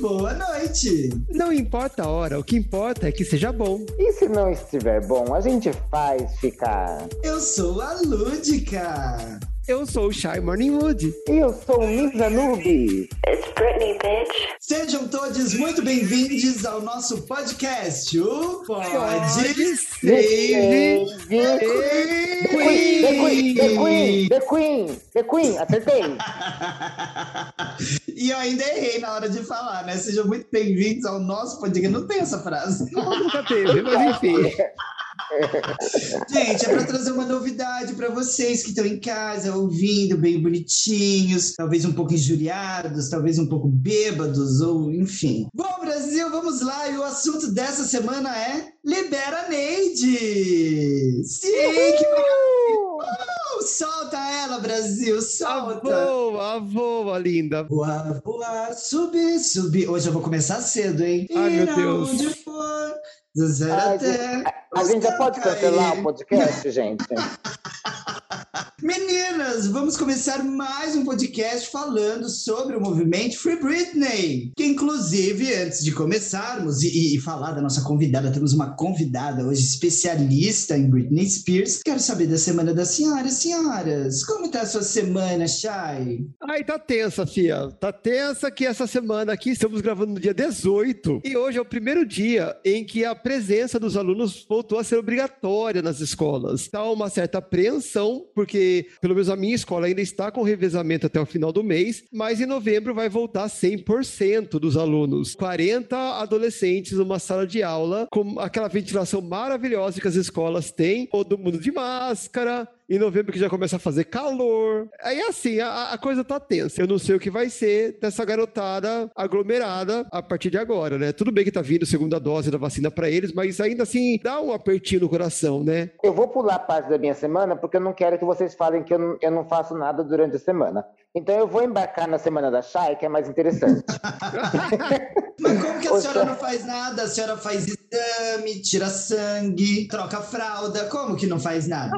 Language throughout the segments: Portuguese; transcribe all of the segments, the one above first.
boa noite. Não importa a hora, o que importa é que seja bom. E se não estiver bom, a gente faz ficar. Eu sou a Lúdica. Eu sou o Shy Morningwood. E eu sou o Misa Noob. It's Britney, bitch. Sejam todos muito bem-vindos ao nosso podcast, o Pode Ser The Queen, The Queen, The Queen, The Queen, The Queen, acertei. E eu ainda errei na hora de falar, né? Sejam muito bem-vindos ao nosso podcast. Não tem essa frase. Nunca teve, mas enfim. Gente, é para trazer uma novidade para vocês que estão em casa ouvindo, bem bonitinhos, talvez um pouco injuriados, talvez um pouco bêbados, ou enfim. Bom, Brasil, vamos lá. E o assunto dessa semana é Libera Neide! Sim, que Uh, solta ela, Brasil, solta! voa, a voa, linda. Voar, voar, subir, subir. Hoje eu vou começar cedo, hein? Ai, meu Ir Deus. aonde for, do zero Ai, até. A gente já pode cancelar o podcast, gente? Meninas, vamos começar mais um podcast falando sobre o movimento Free Britney. Que, inclusive, antes de começarmos e, e falar da nossa convidada, temos uma convidada hoje especialista em Britney Spears. Quero saber da semana das senhoras. Senhoras, como tá a sua semana, Shai? Ai, tá tensa, Fia. Tá tensa que essa semana aqui estamos gravando no dia 18 e hoje é o primeiro dia em que a presença dos alunos voltou a ser obrigatória nas escolas. Tá uma certa apreensão, porque pelo menos a minha escola ainda está com revezamento até o final do mês, mas em novembro vai voltar 100% dos alunos. 40 adolescentes numa sala de aula com aquela ventilação maravilhosa que as escolas têm, todo mundo de máscara, em novembro que já começa a fazer calor. Aí assim, a, a coisa tá tensa. Eu não sei o que vai ser dessa garotada aglomerada a partir de agora, né? Tudo bem que tá vindo a segunda dose da vacina para eles, mas ainda assim dá um apertinho no coração, né? Eu vou pular a parte da minha semana porque eu não quero que vocês falem que eu não, eu não faço nada durante a semana. Então eu vou embarcar na semana da Chay, que é mais interessante. Mas como que a senhora não faz nada? A senhora faz exame, tira sangue, troca fralda. Como que não faz nada?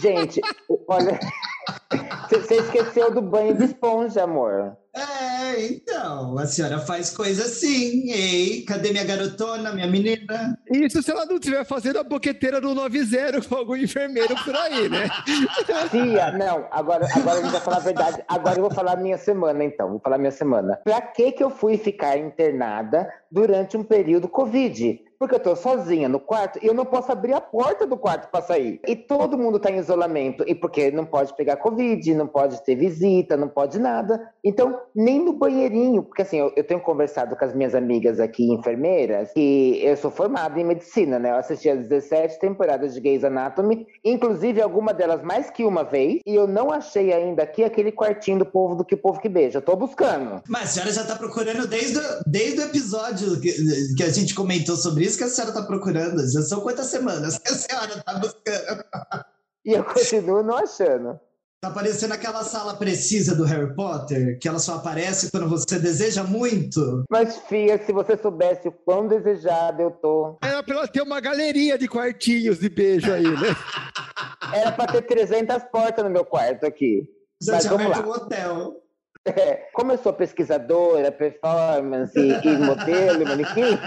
Gente, olha. Você esqueceu do banho de esponja, amor. É, então, a senhora faz coisa assim. Ei, cadê minha garotona, minha menina? Isso se ela não estiver fazendo a boqueteira do 90 com algum enfermeiro por aí, né? Tia, não, agora, agora a gente vai falar a verdade. Agora eu vou falar minha semana, então. Vou falar minha semana. Pra que que eu fui ficar internada durante um período Covid? Porque eu tô sozinha no quarto e eu não posso abrir a porta do quarto pra sair. E todo mundo tá em isolamento. E porque não pode pegar Covid, não pode ter visita, não pode nada. Então, nem no banheirinho. Porque assim, eu, eu tenho conversado com as minhas amigas aqui, enfermeiras, que eu sou formada em medicina, né? Eu assisti as 17 temporadas de Grey's Anatomy, inclusive alguma delas mais que uma vez, e eu não achei ainda aqui aquele quartinho do povo do que o povo que beija. Eu tô buscando. Mas a senhora já tá procurando desde, o- desde o episódio que, que a gente comentou sobre isso, que a senhora tá procurando. Já são quantas semanas que a senhora tá buscando? E eu continuo não achando. Tá parecendo aquela sala precisa do Harry Potter, que ela só aparece quando você deseja muito. Mas, Fia, se você soubesse o quão desejada eu tô. Era pra ela ter uma galeria de quartinhos de beijo aí, né? Era pra ter 300 portas no meu quarto aqui. Já Mas tinha vamos aberto lá. um hotel. É, como eu sou pesquisadora, performance e, modelo manequim,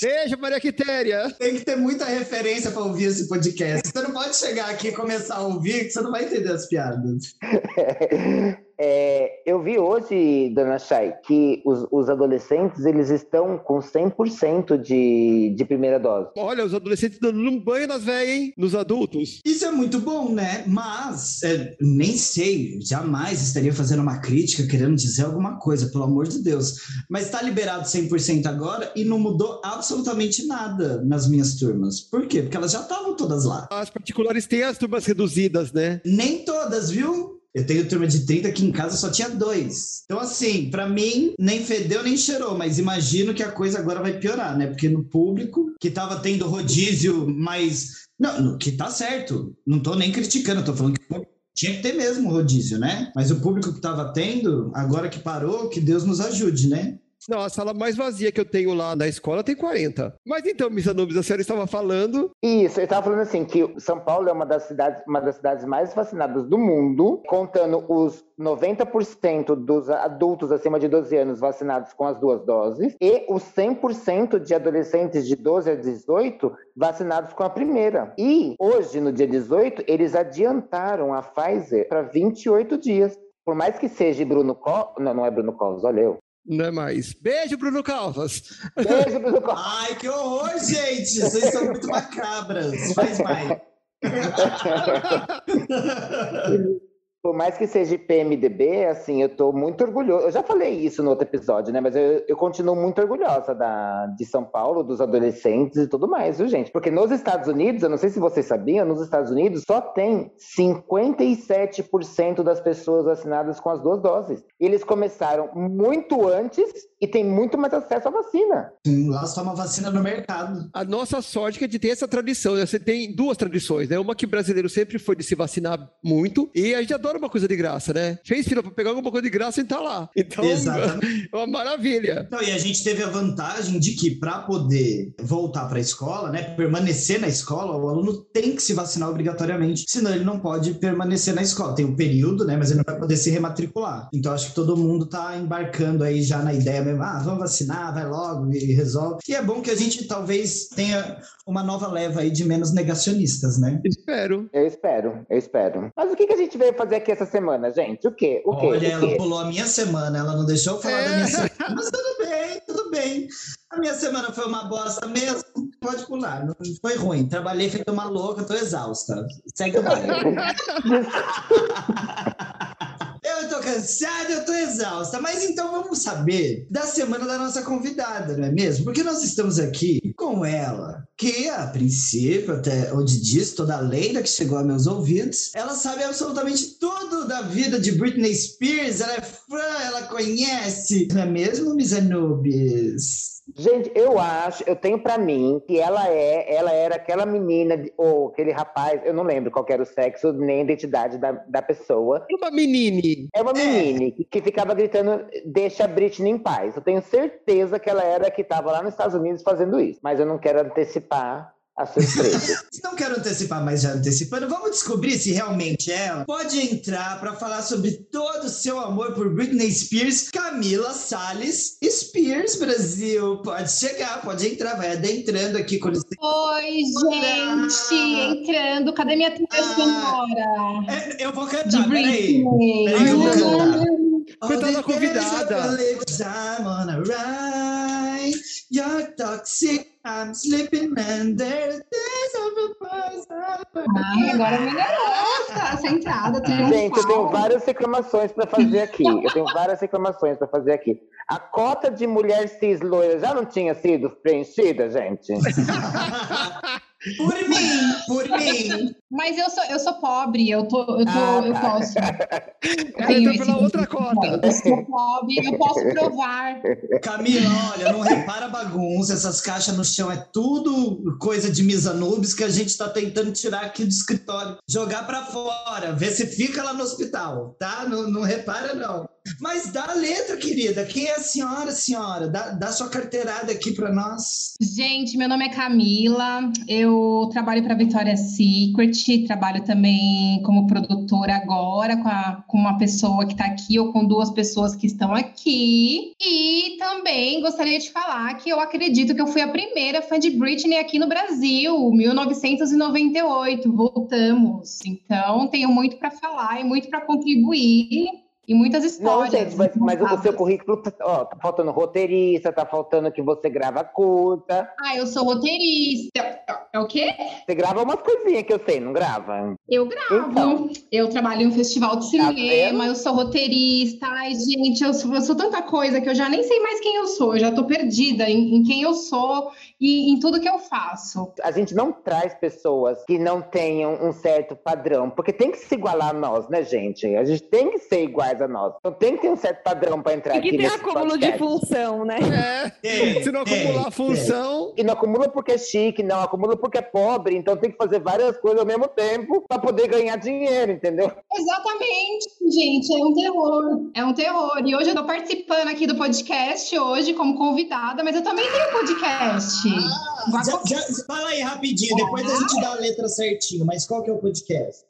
Beijo, Maria Quitéria! Tem que ter muita referência para ouvir esse podcast. Você não pode chegar aqui e começar a ouvir, que você não vai entender as piadas. é, eu vi hoje, dona Chay, que os, os adolescentes eles estão com 100% de, de primeira dose. Olha, os adolescentes dando um banho nas velhas, hein? Nos adultos. Isso é muito bom, né? Mas, é, nem sei, jamais estaria fazendo uma crítica, querendo dizer alguma coisa, pelo amor de Deus. Mas está liberado 100% agora e não mudou absolutamente nada nas minhas turmas. Por quê? Porque elas já estavam todas lá. As particulares têm as turmas reduzidas, né? Nem todas, viu? Eu tenho turma de 30 aqui em casa, só tinha dois. Então, assim, pra mim, nem fedeu nem cheirou, mas imagino que a coisa agora vai piorar, né? Porque no público, que tava tendo rodízio, mas. Não, que tá certo. Não tô nem criticando, tô falando que tinha que ter mesmo rodízio, né? Mas o público que tava tendo, agora que parou, que Deus nos ajude, né? Não, a sala mais vazia que eu tenho lá na escola tem 40. Mas então, Miss Anubis, a senhora estava falando. Isso, eu estava falando assim que São Paulo é uma das cidades, uma das cidades mais vacinadas do mundo, contando os 90% dos adultos acima de 12 anos vacinados com as duas doses e os 100% de adolescentes de 12 a 18 vacinados com a primeira. E hoje, no dia 18, eles adiantaram a Pfizer para 28 dias. Por mais que seja Bruno Covas, não, não é Bruno Covas, olha eu. Não é mais. Beijo, Bruno Calvas. Beijo, Bruno Covas. Ai, que horror, gente! Vocês são muito macabras. Faz mais. Por mais que seja PMDB, assim, eu tô muito orgulhoso. Eu já falei isso no outro episódio, né? Mas eu, eu continuo muito orgulhosa da, de São Paulo, dos adolescentes e tudo mais, viu, gente? Porque nos Estados Unidos, eu não sei se vocês sabiam, nos Estados Unidos só tem 57% das pessoas vacinadas com as duas doses. Eles começaram muito antes e tem muito mais acesso à vacina. Sim, Lá toma vacina no mercado. A nossa sorte é de ter essa tradição. Né? Você tem duas tradições, né? Uma que o brasileiro sempre foi de se vacinar muito, e a gente adora uma coisa de graça, né? Fez fila para pegar alguma coisa de graça e tá lá. Então, Exatamente. é uma maravilha. Não, e a gente teve a vantagem de que, para poder voltar para a escola, né, permanecer na escola, o aluno tem que se vacinar obrigatoriamente, senão ele não pode permanecer na escola. Tem um período, né, mas ele não vai poder se rematricular. Então, acho que todo mundo tá embarcando aí já na ideia mesmo, ah, vamos vacinar, vai logo e resolve. E é bom que a gente talvez tenha uma nova leva aí de menos negacionistas, né? Espero. Eu espero, eu espero. Mas o que, que a gente veio fazer aqui essa semana, gente? O quê? O quê? Olha, o ela quê? pulou a minha semana, ela não deixou eu falar É. da minha semana. Mas tudo bem, tudo bem. A minha semana foi uma bosta mesmo, pode pular. Não foi ruim. Trabalhei feito uma louca, tô exausta. Segue o baile. Eu tô cansada, eu tô exausta. Mas então vamos saber da semana da nossa convidada, não é mesmo? Porque nós estamos aqui com ela, que a princípio, até onde diz toda a lenda que chegou a meus ouvidos, ela sabe absolutamente tudo da vida de Britney Spears. Ela é fã, ela conhece. Não é mesmo, Miss Anubis? Gente, eu acho, eu tenho pra mim que ela é, ela era aquela menina, ou aquele rapaz, eu não lembro qual era o sexo nem a identidade da, da pessoa. Uma menine. É uma É. menina que, que ficava gritando, deixa a Britney em paz. Eu tenho certeza que ela era a que estava lá nos Estados Unidos fazendo isso. Mas eu não quero antecipar a surpresa. Não quero antecipar, mas já antecipando, vamos descobrir se realmente é ela. Pode entrar para falar sobre todo o seu amor por Britney Spears, Camila Salles Spears Brasil. Pode chegar, pode entrar, vai adentrando aqui com. Oi, gente! Entrando. Cadê minha trilha Ah. sonora? É, eu vou cantar, peraí. Britney. Peraí eu vou cantar. Coitada da convidada. days I believe I'm on a ride. You're toxic, I'm sleeping, and there's days of a person. Ai, agora melhorou tá, essa entrada. Tem um Gente, eu tenho várias reclamações para fazer aqui. Eu tenho várias reclamações para fazer aqui. A cota de mulher cis loira já não tinha sido preenchida, gente? Por mim, por mim. Mas eu sou, eu sou pobre, eu, tô, eu, tô, Ah, eu tá. posso. Esse pela outra cota. coisa. Eu sou pobre, eu posso provar. Camila, olha, não repara bagunça, essas caixas no chão é tudo coisa de Misa Nubes que a gente tá tentando tirar aqui do escritório, jogar pra fora, ver se fica lá no hospital, tá? Não, não repara, não. Mas dá a letra, querida. Quem é a senhora, senhora? Dá, dá sua carteirada aqui pra nós. Gente, meu nome é Camila, eu trabalho para Victoria's Secret, trabalho também como produtora agora com, a- com uma pessoa que está aqui ou com duas pessoas que estão aqui. E também gostaria de falar que eu acredito que eu fui a primeira fã de Britney aqui no Brasil, 1998, voltamos. Então, tenho muito para falar e muito para contribuir. E muitas Não, histórias. gente, mas, mas o seu currículo, tá- ó, tá faltando roteirista, tá faltando que você grava curta. Ah, eu sou roteirista. É o quê? Você grava umas coisinhas que eu sei, não grava? Eu gravo. Então. Eu trabalho em um festival de Tá cinema, vendo? eu sou roteirista. Ai, gente, eu sou, eu sou tanta coisa que eu já nem sei mais quem eu sou. Eu já tô perdida em, em quem eu sou e em tudo que eu faço. A gente não traz pessoas que não tenham um certo padrão, porque tem que se igualar a nós, né, gente? A gente tem que ser iguais a nós. Então tem que ter um certo padrão para entrar E que aqui tem nesse acúmulo de podcast. função, né? É. Se não acumular a tem. função. E não acumula porque é chique, não acumula porque é pobre, então tem que fazer várias coisas ao mesmo tempo para poder ganhar dinheiro, entendeu? Exatamente, gente, é um terror. É um terror. E hoje eu tô participando aqui do podcast hoje como convidada, mas eu também tenho podcast. Ah, já, já, fala aí rapidinho, depois a gente dá a letra certinho, mas qual que é o podcast?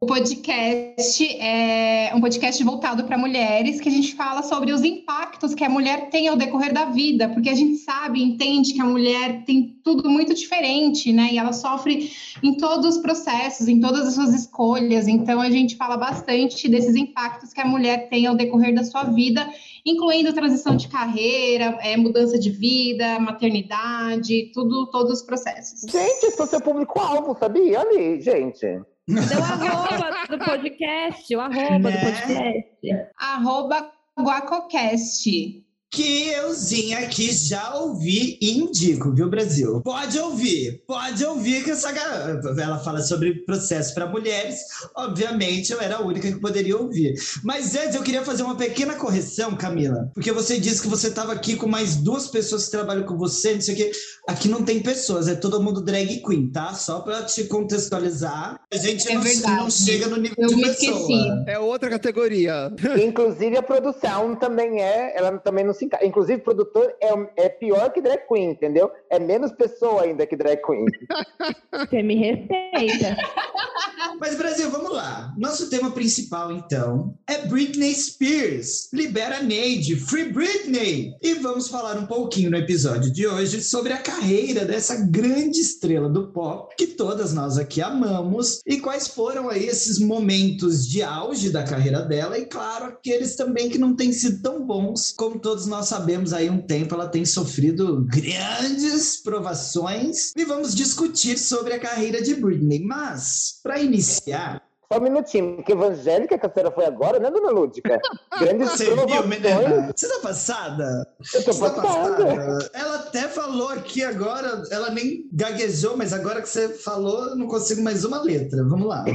O podcast é um podcast voltado para mulheres que a gente fala sobre os impactos que a mulher tem ao decorrer da vida, porque a gente sabe, entende que a mulher tem tudo muito diferente, né? E ela sofre em todos os processos, em todas as suas escolhas. Então a gente fala bastante desses impactos que a mulher tem ao decorrer da sua vida, incluindo transição de carreira, é, mudança de vida, maternidade, tudo, todos os processos. Gente, esse é o seu público-alvo, sabia? Ali, gente. Deu arroba do podcast, o arroba né? do podcast. Arroba Guacocast que euzinha aqui já ouvi e indico, viu, Brasil? Pode ouvir, pode ouvir que essa garota, ela fala sobre processo para mulheres. Obviamente, eu era a única que poderia ouvir. Mas antes, eu queria fazer uma pequena correção, Camila, porque você disse que você estava aqui com mais duas pessoas que trabalham com você, não sei o quê. Aqui não tem pessoas, é todo mundo drag queen, tá? Só para te contextualizar. A gente é não, não, chega no nível eu de pessoa. Esqueci. É outra categoria. Inclusive, a produção também é, ela também não se se Inclusive, produtor é, é pior que drag queen, entendeu? É menos pessoa ainda que drag queen. Você me respeita. Mas, Brasil, vamos lá. Nosso tema principal, então, é Britney Spears. Libera Neide, Free Britney! E vamos falar um pouquinho no episódio de hoje sobre a carreira dessa grande estrela do pop que todas nós aqui amamos e quais foram aí esses momentos de auge da carreira dela e, claro, aqueles também que não têm sido tão bons como todos nós nós sabemos aí um tempo ela tem sofrido grandes provações e vamos discutir sobre a carreira de Britney. Mas, para iniciar, só um minutinho, que evangélica que a senhora foi agora, né, dona Lúdica? Grandes Você viu, menina? Você tá passada? Eu tô tá passada. passada. Ela até falou aqui agora, ela nem gaguejou, mas agora que você falou, eu não consigo mais uma letra. Vamos lá.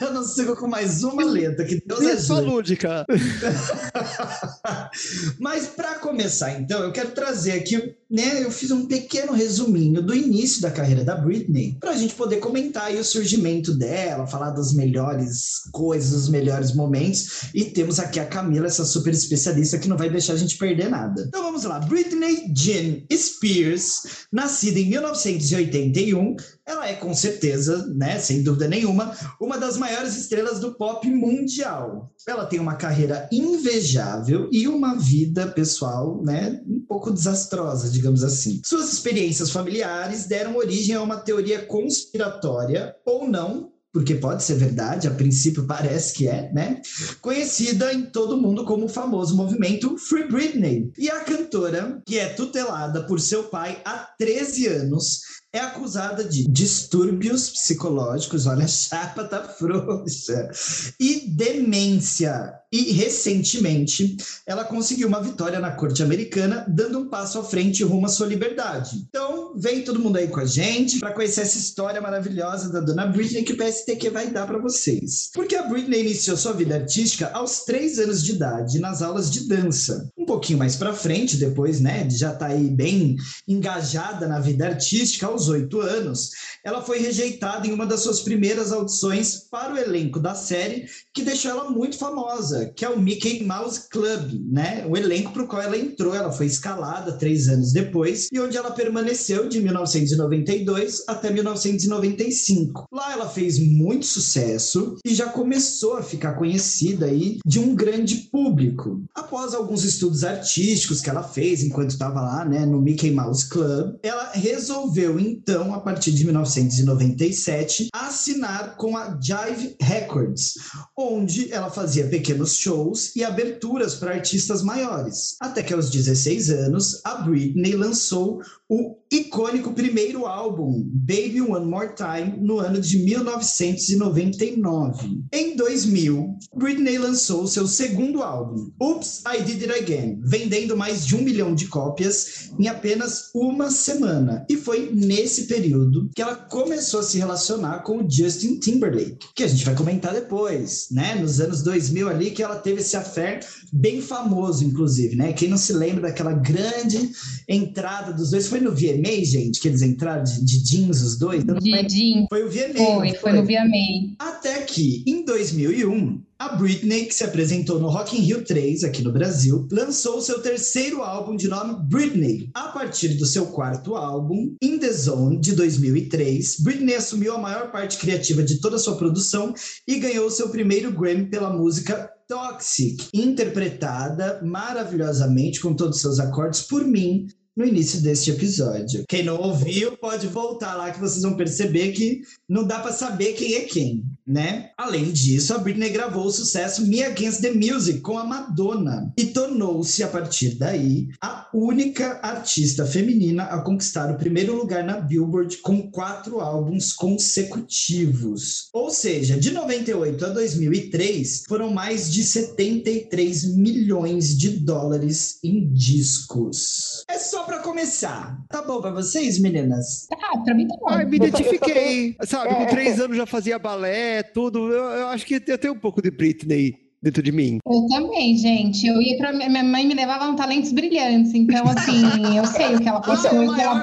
eu não sigo com mais uma letra. Que Deus Isso, ajude. Lúdica. mas para começar, então, eu quero trazer aqui, né, eu fiz um pequeno resuminho do início da carreira da Britney, para a gente poder comentar o surgimento dela, falar das melhores coisas, dos melhores momentos. E temos aqui a Camila, essa super especialista que não vai deixar a gente perder nada. Então vamos lá. Britney Jean Spears, nascida em 1981, ela é com certeza, né, sem dúvida nenhuma, uma das maiores estrelas do pop mundial. Ela tem uma carreira invejável e uma vida pessoal, né, um pouco desastrosa, digamos assim. Suas experiências familiares deram origem a uma teoria conspiratória ou não, porque pode ser verdade, a princípio parece que é, né? Conhecida em todo mundo como o famoso movimento Free Britney. E a cantora, que é tutelada por seu pai há 13 anos, é acusada de distúrbios psicológicos, olha, a chapa tá frouxa, e demência. E recentemente, ela conseguiu uma vitória na corte americana, dando um passo à frente rumo à sua liberdade. Então, vem todo mundo aí com a gente para conhecer essa história maravilhosa da dona Britney que o PSTQ vai dar para vocês. Porque a Britney iniciou sua vida artística aos três anos de idade, nas aulas de dança. Um pouquinho mais para frente, depois, né, já tá aí bem engajada na vida artística, aos oito anos, ela foi rejeitada em uma das suas primeiras audições para o elenco da série, que deixou ela muito famosa que é o Mickey Mouse Club, né? O elenco para o qual ela entrou, ela foi escalada três anos depois e onde ela permaneceu de 1992 até 1995. Lá ela fez muito sucesso e já começou a ficar conhecida aí de um grande público. Após alguns estudos artísticos que ela fez enquanto estava lá, né, no Mickey Mouse Club, ela resolveu então, a partir de 1997, assinar com a Jive Records, onde ela fazia pequenos shows e aberturas para artistas maiores. Até que aos 16 anos, a Britney lançou o icônico primeiro álbum, Baby One More Time, no ano de 1999. Em 2000, Britney lançou seu segundo álbum, Oops, I Did It Again, vendendo mais de um milhão de cópias em apenas uma semana. E foi nesse período que ela começou a se relacionar com o Justin Timberlake, que a gente vai comentar depois, né? Nos anos 2000 ali, que ela teve esse affair bem famoso, inclusive, né? Quem não se lembra daquela grande entrada dos dois foi no VMA gente, que eles entraram de, de jeans, os dois? De lembro. Jean. Foi o VMA. Foi, não foi no VMA. Até que, em 2001, a Britney, que se apresentou no Rock in Rio 3, aqui no Brasil, lançou seu terceiro álbum de nome Britney. A partir do seu quarto álbum, In The Zone, de 2003, Britney assumiu a maior parte criativa de toda a sua produção e ganhou seu primeiro Grammy pela música Toxic, interpretada maravilhosamente com todos os seus acordes por mim no início deste episódio. Quem não ouviu, pode voltar lá que vocês vão perceber que não dá para saber quem é quem, né? Além disso, a Britney gravou o sucesso Me Against the Music com a Madonna e tornou-se, a partir daí, a única artista feminina a conquistar o primeiro lugar na Billboard com quatro álbuns consecutivos. Ou seja, de 98 a 2003, foram mais de 73 milhões de dólares em discos. É só para começar. Tá bom para vocês, meninas? Ah, pra mim tá bom. Ai, me identifiquei. Sabe, com É. três anos já fazia balé, tudo. Eu, eu acho que eu tenho um pouco de Britney dentro de mim. Eu também, gente. Eu ia pra. Minha mãe me levava um talentos brilhantes. Então, assim, eu sei o que ela Qual passou é o e o que ela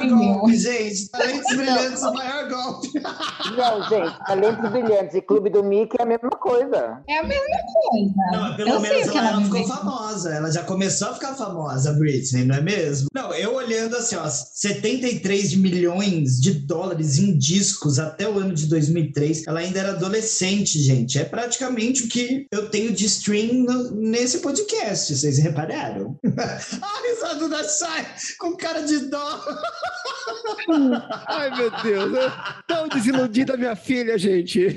gente? Talentos brilhantes, o maior golpe. Não, gente, Talentos Brilhantes e Clube do Mickey é a mesma coisa. É a mesma coisa. Não, pelo eu sei menos que ela, ela ficou famosa. Ela já começou a ficar famosa, a Britney, não é mesmo? Não, eu olhando assim, ó, 73 milhões de dólares em discos até o ano de 2003. Ela ainda era adolescente, gente. É praticamente o que eu tenho de stream no- nesse podcast, vocês repararam? a risada da Shai com cara de dó. Ai, meu Deus. eu- Tão desiludida minha filha, gente.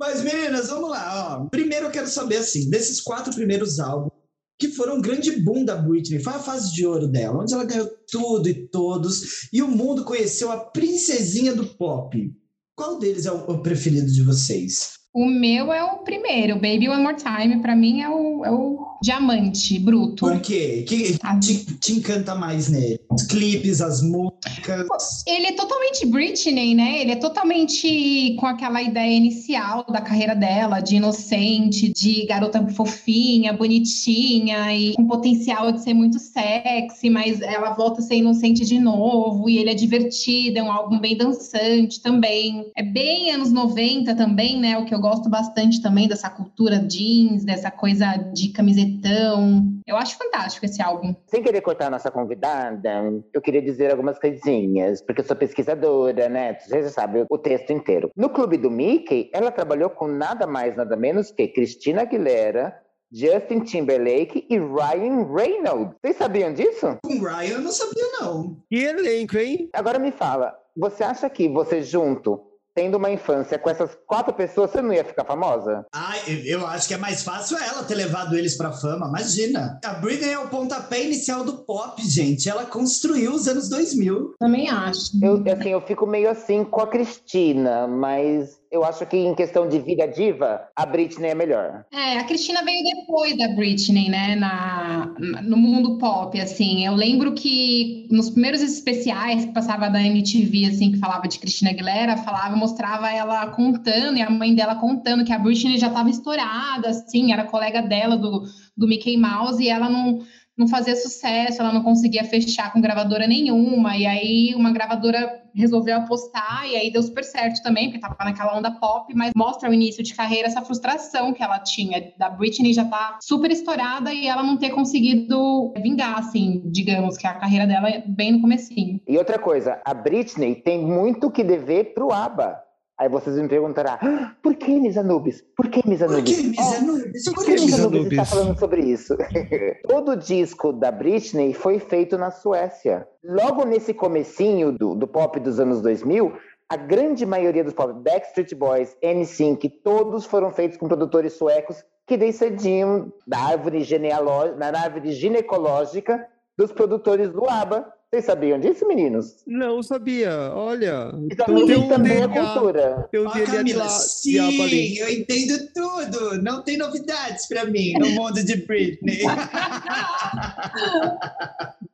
Mas, meninas, vamos lá. Ó. Primeiro eu quero saber, assim, desses quatro primeiros álbuns, que foram um grande boom da Britney, foi a fase de ouro dela, onde ela ganhou tudo e todos, e o mundo conheceu a princesinha do pop. Qual deles é o preferido de vocês? O meu é o primeiro, Baby One More Time. Pra mim é o, é o diamante bruto. Por quê? O que Ah. te, te encanta mais nele? Os clipes, as músicas? Ele é totalmente Britney, né? Ele é totalmente com aquela ideia inicial da carreira dela, de inocente, de garota fofinha, bonitinha e com potencial de ser muito sexy, mas ela volta a ser inocente de novo e ele é divertido, é um álbum bem dançante também. É bem anos 90 também, né? O que eu gosto bastante também dessa cultura jeans, dessa coisa de camisetão. Eu acho fantástico esse álbum. Sem querer cortar a nossa convidada, eu queria dizer algumas coisinhas, porque eu sou pesquisadora, né? Você já sabe o texto inteiro. No Clube do Mickey, ela trabalhou com nada mais, nada menos que Cristina Aguilera, Justin Timberlake e Ryan Reynolds. Vocês sabiam disso? Com Ryan eu não sabia, não. Que elenco, hein? Agora me fala, você acha que você junto, tendo uma infância com essas quatro pessoas, você não ia ficar famosa? Ai, eu- eu acho que é mais fácil ela ter levado eles pra fama, imagina. A Britney é o pontapé inicial do pop, gente. Ela construiu os anos 2000. Também acho. Eu, assim, eu fico meio assim com a Cristina, mas eu acho que em questão de vida diva, a Britney é melhor. É, a Cristina veio depois da Britney, né, na, no mundo pop, assim. Eu lembro que nos primeiros especiais que passava da MTV, assim, que falava de Cristina Aguilera, falava, mostrava ela contando, e a mãe dela contando que a Britney já estava estourada, assim, era colega dela do, do Mickey Mouse, e ela não, não fazia sucesso, ela não conseguia fechar com gravadora nenhuma, e aí uma gravadora resolveu apostar, e aí deu super certo também, porque tava naquela onda pop, mas mostra o início de carreira, essa frustração que ela tinha, da Britney já tá super estourada e ela não ter conseguido vingar, assim, digamos, que a carreira dela é bem no comecinho. E outra coisa, a Britney tem muito que dever pro ABBA. Aí vocês me perguntarão, "Ah, por que Miss Anubis? Por que Miss Por Anubis? que, Miss Oh, Anubis? Por Por que Miss Anubis está falando sobre isso? Todo disco da Britney foi feito na Suécia. Logo nesse comecinho do, do pop dos anos 2000, a grande maioria dos pop, Backstreet Boys, NSYNC, todos foram feitos com produtores suecos que descendiam da árvore, genealógica, da árvore ginecológica dos produtores do ABBA. Vocês sabiam disso, meninos? Não sabia. Olha. Então, um também é cultura. Um DNA de Camila, sim, eu entendo tudo. Não tem novidades pra mim no mundo de Britney.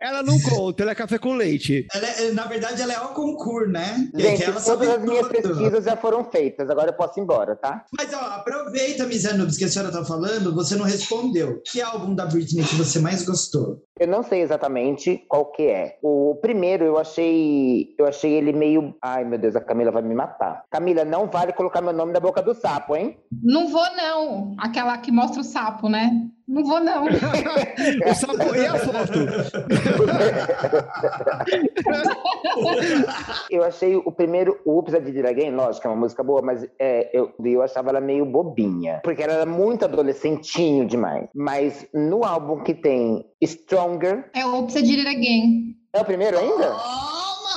Ela não conta, ela é café com leite. Ela é- na verdade, ela é ao concurso, né? Gente, sabe todas as minhas tudo. pesquisas já foram feitas, agora eu posso ir embora, tá? Mas ó, aproveita, Miss Anubis, que a senhora tá falando, você não respondeu. Que álbum da Britney que você mais gostou? Eu não sei exatamente qual que é. O primeiro eu achei, eu achei ele meio, ai meu Deus, a Camila vai me matar. Camila, não vale colocar meu nome na boca do sapo, hein? Não vou, não. Aquela que mostra o sapo, né? Não vou, não. o sapo e a foto. eu achei o primeiro, o Oops, I Did It Again, lógico, é uma música boa, mas é, eu, eu achava ela meio bobinha. Porque ela era muito adolescentinho demais. Mas no álbum que tem Stronger... É o Oops, I Did It Again. É o primeiro ainda?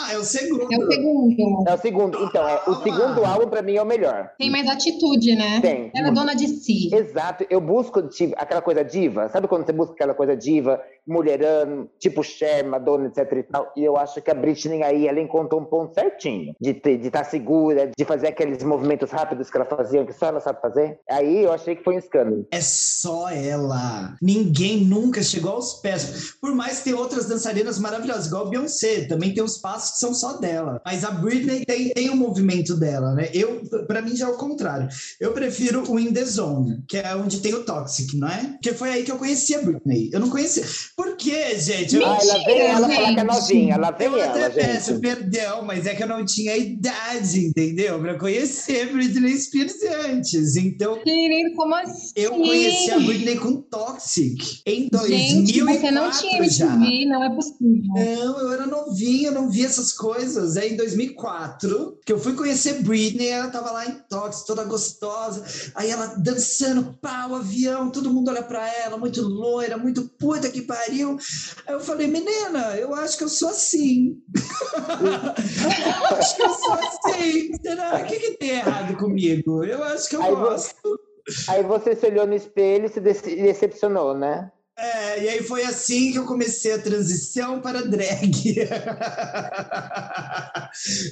Toma, é o segundo. É o segundo. É o segundo. Então, é, o segundo álbum pra mim é o melhor. Tem mais atitude, né? Tem. Ela é dona de si. Exato. Eu busco tipo, aquela coisa diva. Sabe quando você busca aquela coisa diva, mulherano, tipo Cher, Madonna, etc e tal? E eu acho que a Britney aí, ela encontrou um ponto certinho. De estar tá segura, de fazer aqueles movimentos rápidos que ela fazia, que só ela sabe fazer. Aí eu achei que foi um escândalo. É só ela. Ninguém nunca chegou aos pés. Por mais que tenha outras dançarinas maravilhosas, igual a Beyoncé, também tem uns passos que são só dela. Mas a Britney tem, tem o movimento dela, né? Eu, para mim, já é o contrário. Eu prefiro o In The Zone, que é onde tem o Toxic, não é? Porque foi aí que eu conheci a Britney. Eu não conhecia. Por quê, gente? Eu, Ah, ela vem ela gente. falar que é novinha. Ela vem eu ela, até peço gente. perdão, mas é que eu não tinha idade, entendeu? Pra conhecer Britney Spears antes. Então, Querido, como assim? eu conheci a Britney com Toxic em 2004 Gente, você não tinha já. MTV, não é possível. Não, eu era novinha, não via essas coisas. É em 2004 que eu fui conhecer Britney, ela tava lá em Toxic, toda gostosa. Aí ela dançando, pau, avião, todo mundo olha pra ela, muito loira, muito puta que pariu. Aí eu falei, menina, eu acho que eu sou assim. eu acho que eu sou assim. Será? O que, que tem errado comigo? Eu acho que eu Aí gosto. Aí você se olhou no espelho e se dece- decepcionou, né? É, e aí foi assim que eu comecei a transição para drag.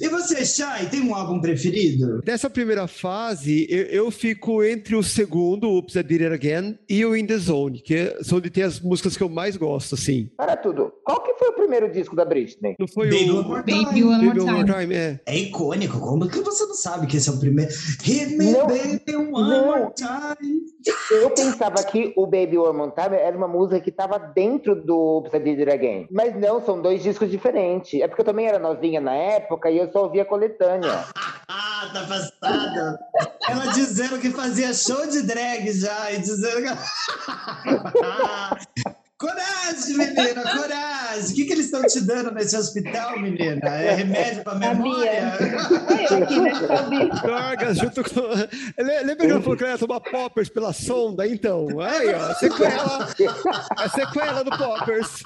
e você, Shai, tem um álbum preferido? Dessa primeira fase, eu, eu fico entre o segundo, Oops, I Did It Again, e o In The Zone, que são onde tem as músicas que eu mais gosto, assim. Para tudo. Qual que foi o primeiro disco da Britney? Não foi Baby o... One More Time. Baby One More One More Time. Time, é. É icônico. Como que você não sabe que esse é o primeiro? Hit me, Não, baby, one não. more time. Eu pensava que o Baby One More Time era uma música que estava dentro do It Again. Mas não, são dois discos diferentes. É porque eu também era novinha na época e eu só ouvia coletânea. Ah, tá passada. Ela dizendo que fazia show de drag já e dizendo que. Coragem, menina, coragem. O que, que eles estão te dando nesse hospital, menina? É remédio para memória? Drogas junto com. Le- Lembra que ela falou que ela ia tomar poppers pela sonda? Então, aí, ó, sequela. A sequela do poppers.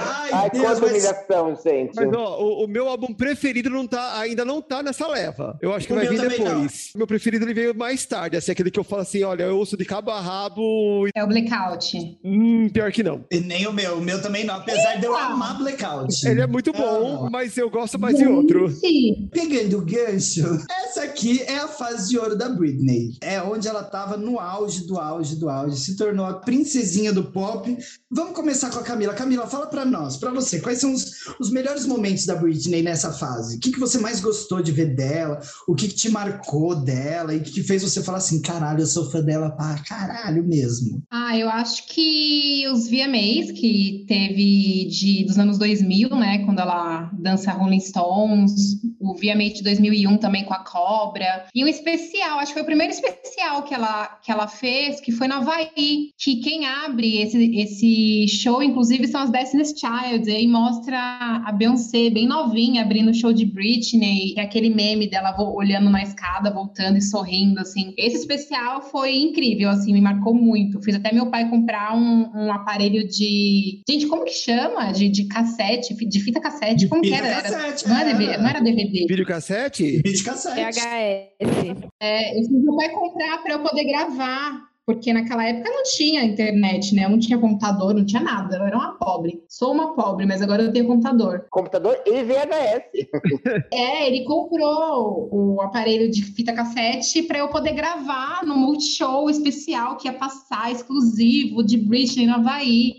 Ai, Ai, Deus, quanta mas humilhação, gente. Mas, ó, o, o meu álbum preferido não tá, ainda não tá nessa leva. Eu acho que O vai vir depois. Meu preferido ele veio mais tarde. Assim, aquele que eu falo assim: olha, eu ouço de cabo a rabo. É o Blackout. Hum, pior que não. E nem o meu, o meu também não, apesar de eu amar Blackout. Ele é muito bom, Ah. mas eu gosto mais de outro. Pegando o gancho, essa aqui é a fase de ouro da Britney. É onde ela tava no auge do auge do auge, se tornou a princesinha do pop. Vamos começar com a Camila. Camila, fala pra nós, pra você, quais são os, os melhores momentos da Britney nessa fase? O que, que você mais gostou de ver dela? O que, que te marcou dela? E o que, que fez você falar assim, caralho, eu sou fã dela pra caralho mesmo? Ah, eu acho que os VMAs que teve de, dos anos 2000, né, quando ela dança Rolling Stones, o VMA de 2001 também com a Cobra, e um especial, acho que foi o primeiro especial que ela, que ela fez, que foi na Havaí, que quem abre esse, esse show, inclusive, são as Destiny's Child, e mostra a Beyoncé bem novinha, abrindo o show de Britney, e aquele meme dela olhando na escada, voltando e sorrindo, assim. Esse especial foi incrível, assim, me marcou muito. Fiz até meu pai comprar um, um aparelho de... Gente, como que chama? De, de cassete, de fita cassete, como que Fita era? Era- cassete, não, era. DVD, não era DVD. Videocassete? Vídeo cassete. VHS. É, eu fiz meu pai comprar para eu poder gravar, porque naquela época não tinha internet, né? Eu não tinha computador, não tinha nada. Eu era uma pobre. Sou uma pobre, mas agora eu tenho computador. Computador e VHS. É, ele comprou o aparelho de fita cassete para eu poder gravar no Multishow especial que ia passar, exclusivo, de Britney no Havaí.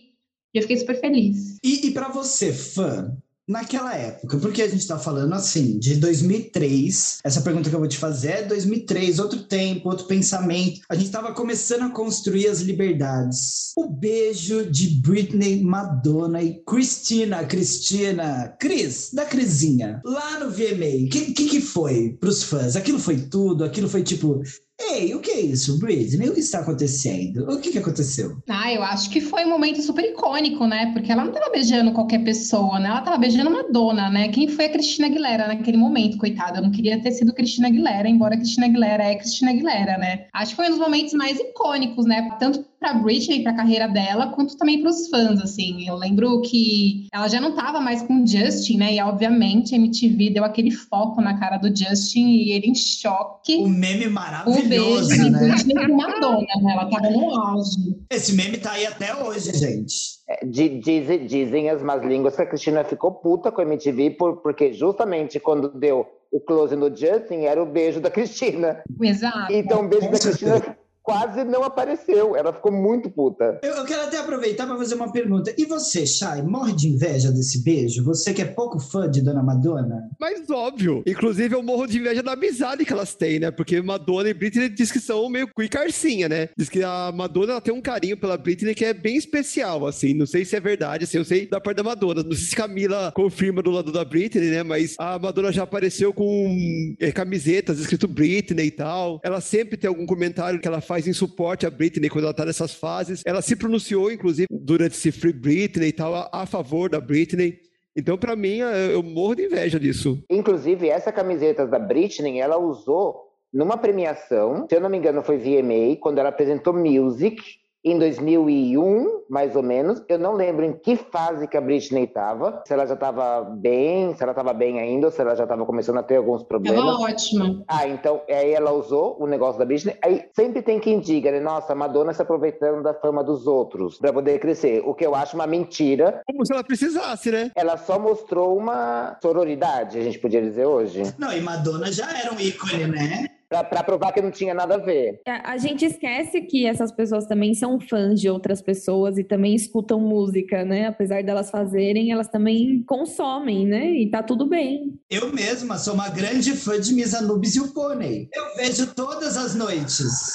E eu fiquei super feliz. E, e para você, fã, naquela época, porque a gente está falando assim, de 2003, essa pergunta que eu vou te fazer é 2003, outro tempo, outro pensamento, a gente estava começando a construir as liberdades. O beijo de Britney, Madonna e Cristina, Cristina, Cris, da Crisinha, lá no VMA, o que, que, que foi pros fãs? Aquilo foi tudo? Aquilo foi tipo, Ei, o que é isso, Britney? O que está acontecendo? O que, que aconteceu? Ah, eu acho que foi um momento super icônico, né? Porque ela não estava beijando qualquer pessoa, né? Ela estava beijando uma dona, né? Quem foi a Cristina Aguilera naquele momento, coitada? Eu não queria ter sido Cristina Aguilera, embora Cristina Aguilera é Cristina Aguilera, né? Acho que foi um dos momentos mais icônicos, né? Tanto para Britney, para a carreira dela, quanto também para os fãs, assim. Eu lembro que ela já não estava mais com o Justin, né? E obviamente a MTV deu aquele foco na cara do Justin e ele em choque. O meme maravilhoso, o né? Britney com Madonna, né? Ela estava no auge. Esse meme tá aí até hoje, gente. É, dizem, dizem as más línguas que a Cristina ficou puta com a MTV por, porque justamente quando deu o close no Justin era o beijo da Cristina. Exato. Então o beijo da Cristina quase não apareceu. Ela ficou muito puta. Eu, eu quero até aproveitar para fazer uma pergunta. E você, Chay, morre de inveja desse beijo? Você que é pouco fã de Dona Madonna? Mas óbvio. Inclusive, eu morro de inveja da amizade que elas têm, né? Porque Madonna e Britney diz que são meio cuicarcinha, né? Diz que a Madonna ela tem um carinho pela Britney que é bem especial, assim. Não sei se é verdade, assim. Eu sei da parte da Madonna. Não sei se Camila confirma do lado da Britney, né? Mas a Madonna já apareceu com é, camisetas escrito Britney e tal. Ela sempre tem algum comentário que ela faz em suporte à Britney quando ela tá nessas fases. Ela se pronunciou, inclusive, durante esse Free Britney e tal, a, a favor da Britney. Então, para mim, eu morro de inveja disso. Inclusive, essa camiseta da Britney, ela usou numa premiação, se eu não me engano, foi VMA, quando ela apresentou Music em 2001, mais ou menos. Eu não lembro em que fase que a Britney estava, se ela já estava bem, se ela estava bem ainda, ou se ela já estava começando a ter alguns problemas. Ela ótima. Ah, então aí ela usou o negócio da Britney. Aí sempre tem quem diga, né? Nossa, a Madonna se aproveitando da fama dos outros para poder crescer. O que eu acho uma mentira. Como se ela precisasse, né? Ela só mostrou uma sororidade, a gente podia dizer hoje. Não, e Madonna já era um ícone, né? Para provar que não tinha nada a ver. É, a gente esquece que essas pessoas também são fãs de outras pessoas e também escutam música, né? Apesar delas fazerem, elas também consomem, né? E tá tudo bem. Eu mesma sou uma grande fã de Miss Anubis e o Pônei. Eu vejo todas as noites.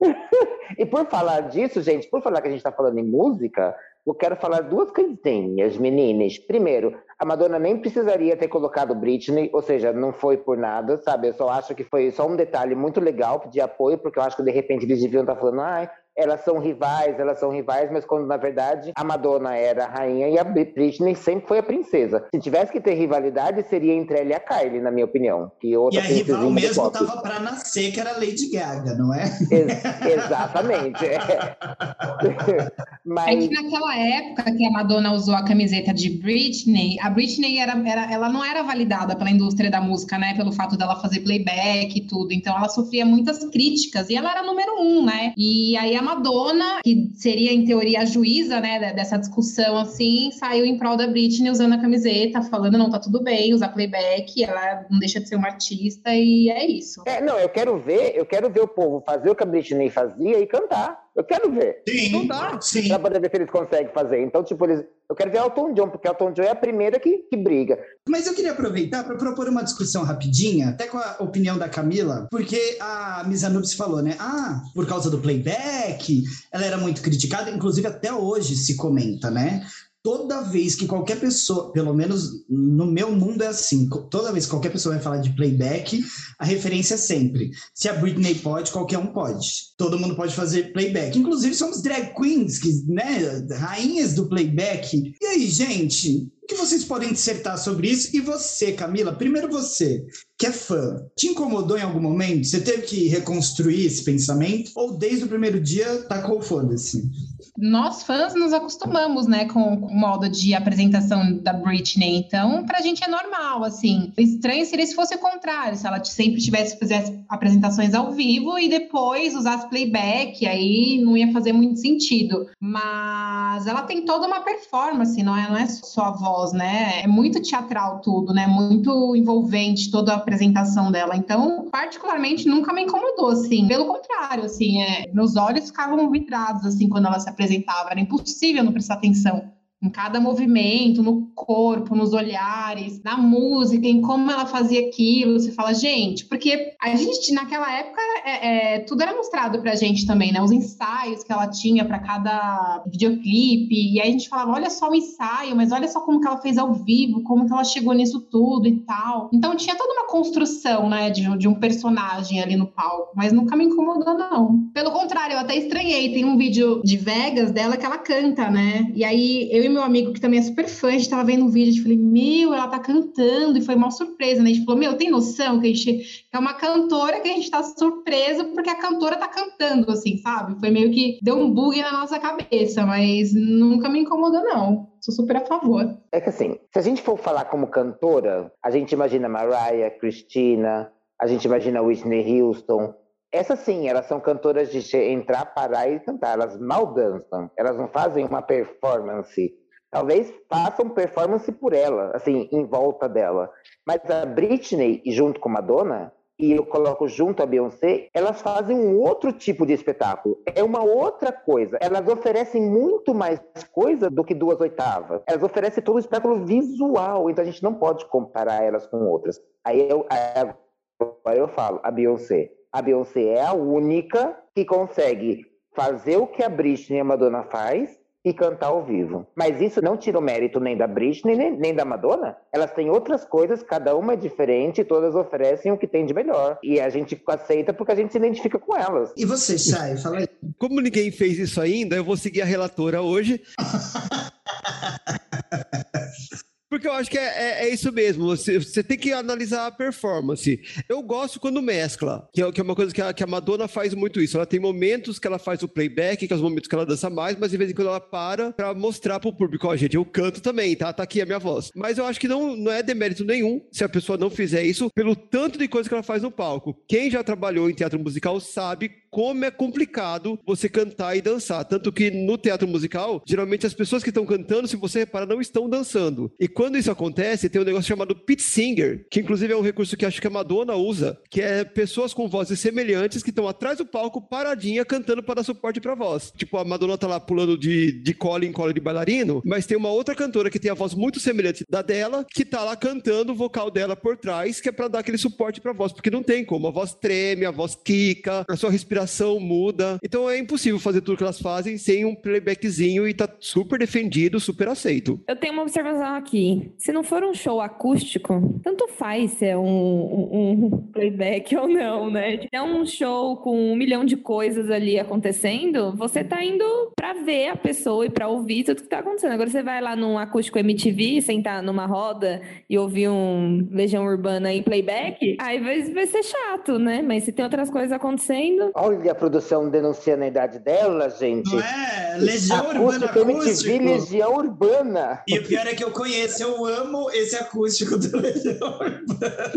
e por falar disso, gente, por falar que a gente tá falando em música, eu quero falar duas coisinhas, meninas. Primeiro, a Madonna nem precisaria ter colocado Britney, ou seja, não foi por nada, sabe? Eu só acho que foi só um detalhe muito legal de apoio, porque eu acho que de repente eles deviam estar falando, ah, elas são rivais, elas são rivais, mas quando na verdade a Madonna era a rainha e a Britney sempre foi a princesa. Se tivesse que ter rivalidade, seria entre ela e a Kylie, na minha opinião. Que outra e a rival mesmo tava para nascer, que era a Lady Gaga, não é? Ex exatamente. É. mas... é que naquela época que a Madonna usou a camiseta de Britney, a Britney era, era, ela não era validada pela indústria da música, né? Pelo fato dela fazer playback e tudo. Então ela sofria muitas críticas e ela era número um, né? E aí a Madonna, que seria em teoria a juíza, né, dessa discussão assim, saiu em prol da Britney usando a camiseta, falando não tá tudo bem, usar playback, ela não deixa de ser uma artista e é isso. É, não, eu quero ver, eu quero ver o povo fazer o que a Britney fazia e cantar. Eu quero ver. Sim, não dá. Sim. Pra poder ver se eles conseguem fazer. Então, tipo, eles, eu quero ver Elton John, porque Elton John é a primeira que, que briga. Mas eu queria aproveitar para propor uma discussão rapidinha, até com a opinião da Camila, porque a Miss Anubis falou, né? Ah, por causa do playback, ela era muito criticada, inclusive até hoje se comenta, né? Toda vez que qualquer pessoa, pelo menos no meu mundo é assim, toda vez que qualquer pessoa vai falar de playback, a referência é sempre: se a Britney pode, qualquer um pode. Todo mundo pode fazer playback. Inclusive, somos drag queens, que, né, rainhas do playback. E aí, gente, o que vocês podem dissertar sobre isso? E você, Camila, primeiro você, que é fã, te incomodou em algum momento? Você teve que reconstruir esse pensamento? Ou desde o primeiro dia tacou foda-se? nós fãs nos acostumamos, né, com, o modo de apresentação da Britney. Então, pra gente é normal, assim. O estranho seria se fosse o contrário, se ela sempre tivesse fizesse apresentações ao vivo e depois usasse playback, aí não ia fazer muito sentido. Mas ela tem toda uma performance, não é, não é só a voz, né? É muito teatral tudo, né? Muito envolvente toda a apresentação dela. Então, particularmente, nunca me incomodou, assim. Pelo contrário, assim, é, meus olhos ficavam vidrados, assim, quando ela se apresentava, era impossível não prestar atenção Em cada movimento, no corpo, nos olhares, na música, em como ela fazia aquilo. Você fala, gente, porque a gente, naquela época, é, é, tudo era mostrado pra gente também, né? Os ensaios que ela tinha para cada videoclipe. E aí a gente falava, olha só o ensaio, mas olha só como que ela fez ao vivo, como que ela chegou nisso tudo e tal. Então tinha toda uma construção, né, de, de um personagem ali no palco, mas nunca me incomodou, não. Pelo contrário, eu até estranhei. Tem um vídeo de Vegas dela que ela canta, né? E aí eu e meu amigo, que também é super fã, a gente tava vendo um vídeo, a gente falei, meu, ela tá cantando, e foi uma surpresa, né? A gente falou, meu, tem noção que a gente é uma cantora que a gente tá surpresa porque a cantora tá cantando, assim, sabe? Foi meio que deu um bug na nossa cabeça, mas nunca me incomodou, não. Sou super a favor. É que assim, se a gente for falar como cantora, a gente imagina Mariah, Christina, a gente imagina Whitney Houston. Essas sim, elas são cantoras de entrar, parar e cantar. Elas mal dançam. Elas não fazem uma performance. Talvez façam performance por ela, assim, em volta dela. Mas a Britney, junto com Madonna, e eu coloco junto a Beyoncé, elas fazem um outro tipo de espetáculo. É uma outra coisa. Elas oferecem muito mais coisa do que duas oitavas. Elas oferecem todo o espetáculo visual, então a gente não pode comparar elas com outras. Aí eu, aí eu falo, a Beyoncé. A Beyoncé é a única que consegue fazer o que a Britney e a Madonna faz e cantar ao vivo. Mas isso não tira o mérito nem da Britney, nem, nem da Madonna. Elas têm outras coisas, cada uma é diferente, todas oferecem o que tem de melhor. E a gente aceita porque a gente se identifica com elas. E você, Chay, fala aí. Como ninguém fez isso ainda, eu vou seguir a relatora hoje. Porque eu acho que é, é, é isso mesmo. Você, você, tem que analisar a performance. Eu gosto quando mescla, que é, que é uma coisa que a, que a, Madonna faz muito isso. Ela tem momentos que ela faz o playback, que é os momentos que ela dança mais, mas de vez em quando ela para pra mostrar pro público, ó, oh, gente, eu canto também, tá? Tá aqui a minha voz. Mas eu acho que não, não é demérito nenhum se a pessoa não fizer isso, pelo tanto de coisa que ela faz no palco. Quem já trabalhou em teatro musical sabe como é complicado você cantar e dançar. Tanto que no teatro musical, geralmente as pessoas que estão cantando, se você reparar, não estão dançando. E quando isso acontece, tem um negócio chamado pit singer, que inclusive é um recurso que acho que a Madonna usa, que é pessoas com vozes semelhantes que estão atrás do palco, paradinha, cantando para dar suporte para voz. Tipo, a Madonna tá lá pulando de, de cola em cola de bailarino, mas tem uma outra cantora que tem a voz muito semelhante da dela, que tá lá cantando o vocal dela por trás, que é para dar aquele suporte para voz, porque não tem como. A voz treme, a voz quica, a sua respiração respiração muda. Então é impossível fazer tudo que elas fazem sem um playbackzinho e tá super defendido, super aceito. Eu tenho uma observação aqui. Se não for um show acústico, tanto faz se é um, um, um playback ou não, né? Se é um show com um milhão de coisas ali acontecendo, você tá indo pra ver a pessoa e pra ouvir tudo que tá acontecendo. Agora você vai lá num acústico MTV, sentar numa roda e ouvir um Legião Urbana em playback, aí vai, vai ser chato, né? Mas se tem outras coisas acontecendo. Olha Olha a produção denunciando a idade dela, gente. Não é? Legião acústico, Urbana acústico. MTV, Legião Urbana. E o pior é que eu conheço, eu amo esse acústico do Legião Urbana.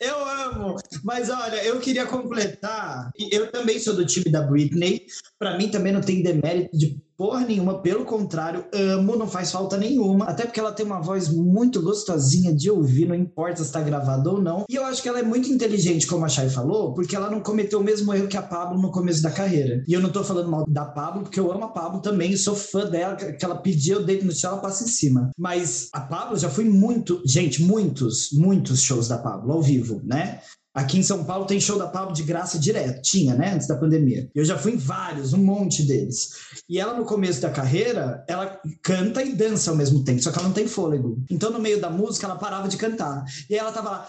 eu amo. Mas olha, eu queria completar. Eu também sou do time da Britney. Para mim também não tem demérito de porra nenhuma, pelo contrário, amo, não faz falta nenhuma, até porque ela tem uma voz muito gostosinha de ouvir, não importa se está gravado ou não. E eu acho que ela é muito inteligente, como a Chay falou, porque ela não cometeu o mesmo erro que a Pablo no começo da carreira. E eu não tô falando mal da Pablo, porque eu amo a Pablo também, sou fã dela, que ela pediu o dedo no chão, ela passa em cima. Mas a Pablo já foi muito, gente, muitos, muitos shows da Pablo ao vivo, né? Aqui em São Paulo tem show da Pablo de graça direto. Tinha, né? Antes da pandemia. Eu já fui em vários, um monte deles. E ela, no começo da carreira, ela canta e dança ao mesmo tempo, só que ela não tem fôlego. Então, no meio da música, ela parava de cantar. E ela tava lá,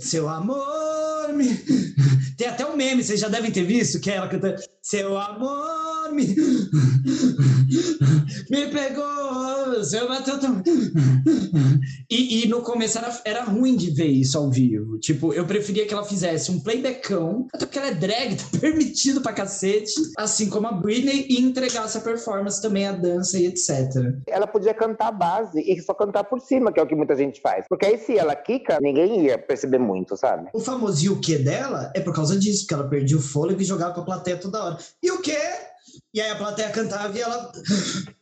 seu amor me... Tem até um meme, vocês já devem ter visto, que é ela cantando Seu amor me... me pegou, seu bateu. E, e no começo era, era ruim de ver isso ao vivo. Tipo, eu preferia que ela fizesse um playbackão, até porque ela é drag, tá permitido pra cacete, assim como a Britney, e entregasse a performance também, a dança e etc. Ela podia cantar a base e só cantar por cima, que é o que muita gente faz. Porque aí se ela quica, ninguém ia perceber muito, sabe? O famoso e o que dela é por causa disso, porque ela perdia o fôlego e jogava pra plateia toda hora. E o que? E aí a plateia cantava e ela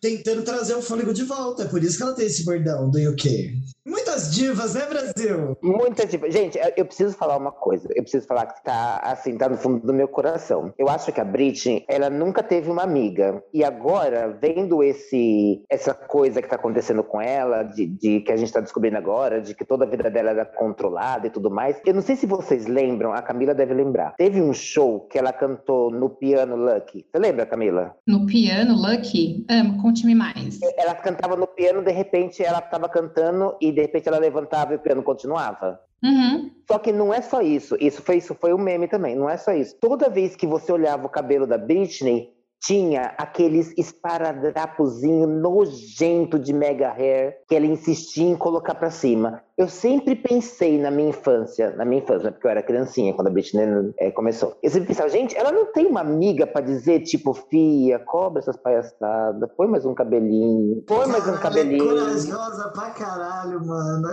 tentando trazer o fôlego de volta. É por isso que ela tem esse bordão do UK. Muitas divas, né, Brasil? Muitas divas. Gente, eu preciso falar uma coisa. Eu preciso falar que tá, assim, tá no fundo do meu coração. Eu acho que a Britney, ela nunca teve uma amiga. E agora, vendo esse, essa coisa que tá acontecendo com ela, de, de que a gente tá descobrindo agora, de que toda a vida dela era controlada e tudo mais. Eu não sei se vocês lembram, a Camila deve lembrar. Teve um show que ela cantou no piano Lucky. Você lembra, Camila? No piano Lucky? Amo, conte-me mais. Ela cantava no piano, de repente ela tava cantando e de repente ela levantava e o piano continuava. Uhum. Só que não é só isso. Isso foi, isso foi um meme também. Não é só isso. Toda vez que você olhava o cabelo da Britney, tinha aqueles esparadrapozinho nojento de mega hair que ela insistia em colocar para cima. Eu sempre pensei na minha infância, na minha infância, porque eu era criancinha quando a Britney é, começou. Eu sempre pensava, gente, ela não tem uma amiga para dizer, tipo, Fia, cobra essas palhaçadas, põe mais um cabelinho, põe mais um cabelinho. É corajosa pra caralho, mano.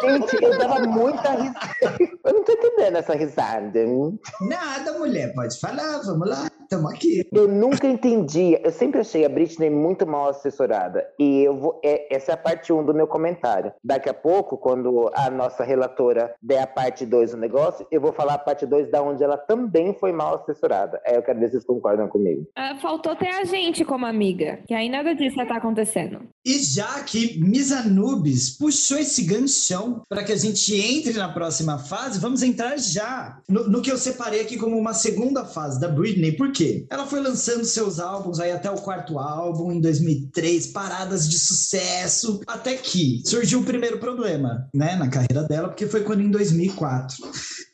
Gente, eu dava muita risada. Eu não tô entendendo essa risada. Nada, mulher, pode falar, vamos lá, estamos aqui. Eu nunca entendi, eu sempre achei a Britney muito mal assessorada. E eu vou, é, essa é a parte 1 um do meu comentário. Daqui a pouco, quando a nossa relatora der a parte 2 do negócio, eu vou falar a parte 2 da onde ela também foi mal assessorada. Aí eu quero ver se vocês concordam comigo. Ah, faltou ter a gente como amiga, que aí nada disso tá acontecendo. E já que Misa Nubes puxou esse ganchão para que a gente entre na próxima fase, vamos entrar já no, no, que eu separei aqui como uma segunda fase da Britney. Por quê? Ela foi lançando seus álbuns aí até o quarto álbum em 2003, paradas de sucesso, até que surgiu o primeiro problema, né, na carreira dela, porque foi quando em 2004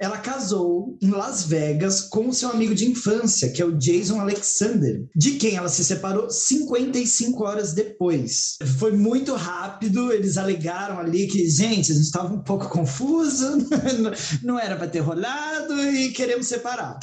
ela casou em Las Vegas com o seu amigo de infância, que é o Jason Alexander, de quem ela se separou 55 horas depois. Foi muito rápido, eles alegaram ali que, gente, a gente estava um pouco confuso, não era para ter rolado e queremos separar.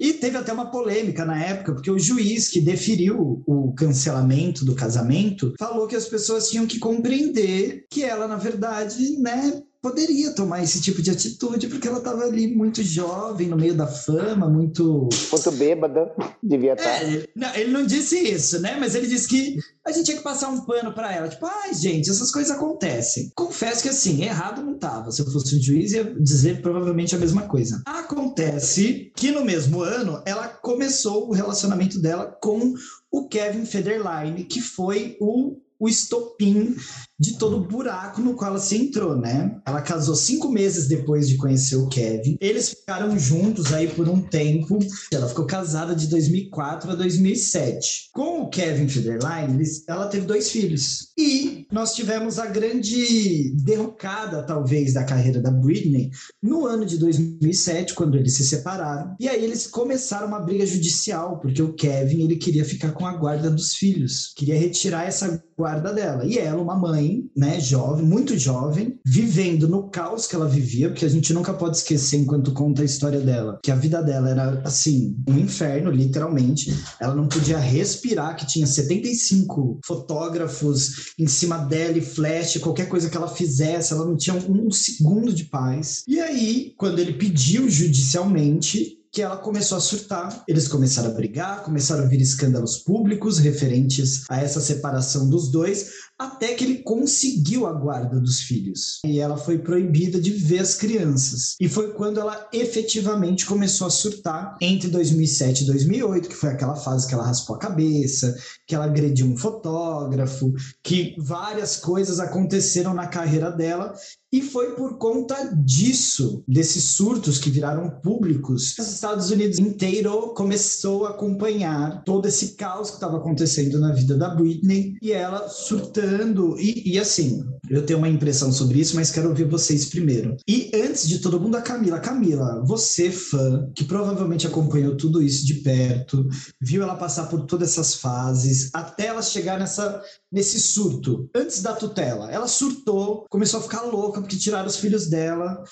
E teve até uma polêmica na época, porque o juiz que deferiu o cancelamento do casamento falou que as pessoas tinham que compreender que ela, na verdade, né, poderia tomar esse tipo de atitude, porque ela estava ali muito jovem, no meio da fama, muito. Muito bêbada, devia estar. É, ele, não, ele não disse isso, né? Mas ele disse que a gente tinha que passar um pano para ela. Tipo, ai, gente, essas coisas acontecem. Confesso que assim, errado não estava. Se eu fosse um juiz, ia dizer provavelmente a mesma coisa. Acontece que no mesmo ano ela começou o relacionamento dela com o Kevin Federline, que foi o o estopim de todo o buraco no qual ela se entrou, né? Ela casou cinco meses depois de conhecer o Kevin. Eles ficaram juntos aí por um tempo. Ela ficou casada de 2004 a 2007. Com o Kevin Federline, ela teve dois filhos. E nós tivemos a grande derrocada, talvez, da carreira da Britney no ano de 2007, quando eles se separaram. E aí eles começaram uma briga judicial, porque o Kevin ele queria ficar com a guarda dos filhos, queria retirar essa guarda dela. E ela, uma mãe, né, jovem, muito jovem, vivendo no caos que ela vivia, porque a gente nunca pode esquecer enquanto conta a história dela, que a vida dela era assim, um inferno, literalmente. Ela não podia respirar, que tinha 75 fotógrafos em cima dela e flash, qualquer coisa que ela fizesse, ela não tinha um segundo de paz. E aí, quando ele pediu judicialmente, que ela começou a surtar. Eles começaram a brigar, começaram a vir escândalos públicos referentes a essa separação dos dois, até que ele conseguiu a guarda dos filhos. E ela foi proibida de ver as crianças. E foi quando ela efetivamente começou a surtar entre 2007 e 2008, que foi aquela fase que ela raspou a cabeça, que ela agrediu um fotógrafo, que várias coisas aconteceram na carreira dela. E foi por conta disso, desses surtos que viraram públicos, que os Estados Unidos inteiro começou a acompanhar todo esse caos que estava acontecendo na vida da Britney e ela surtando. E, e, assim, eu tenho uma impressão sobre isso, mas quero ouvir vocês primeiro. E antes de todo mundo, a Camila. Camila, você, fã, que provavelmente acompanhou tudo isso de perto, viu ela passar por todas essas fases, até ela chegar nessa, nesse surto. Antes da tutela, ela surtou, começou a ficar louca porque tiraram os filhos dela.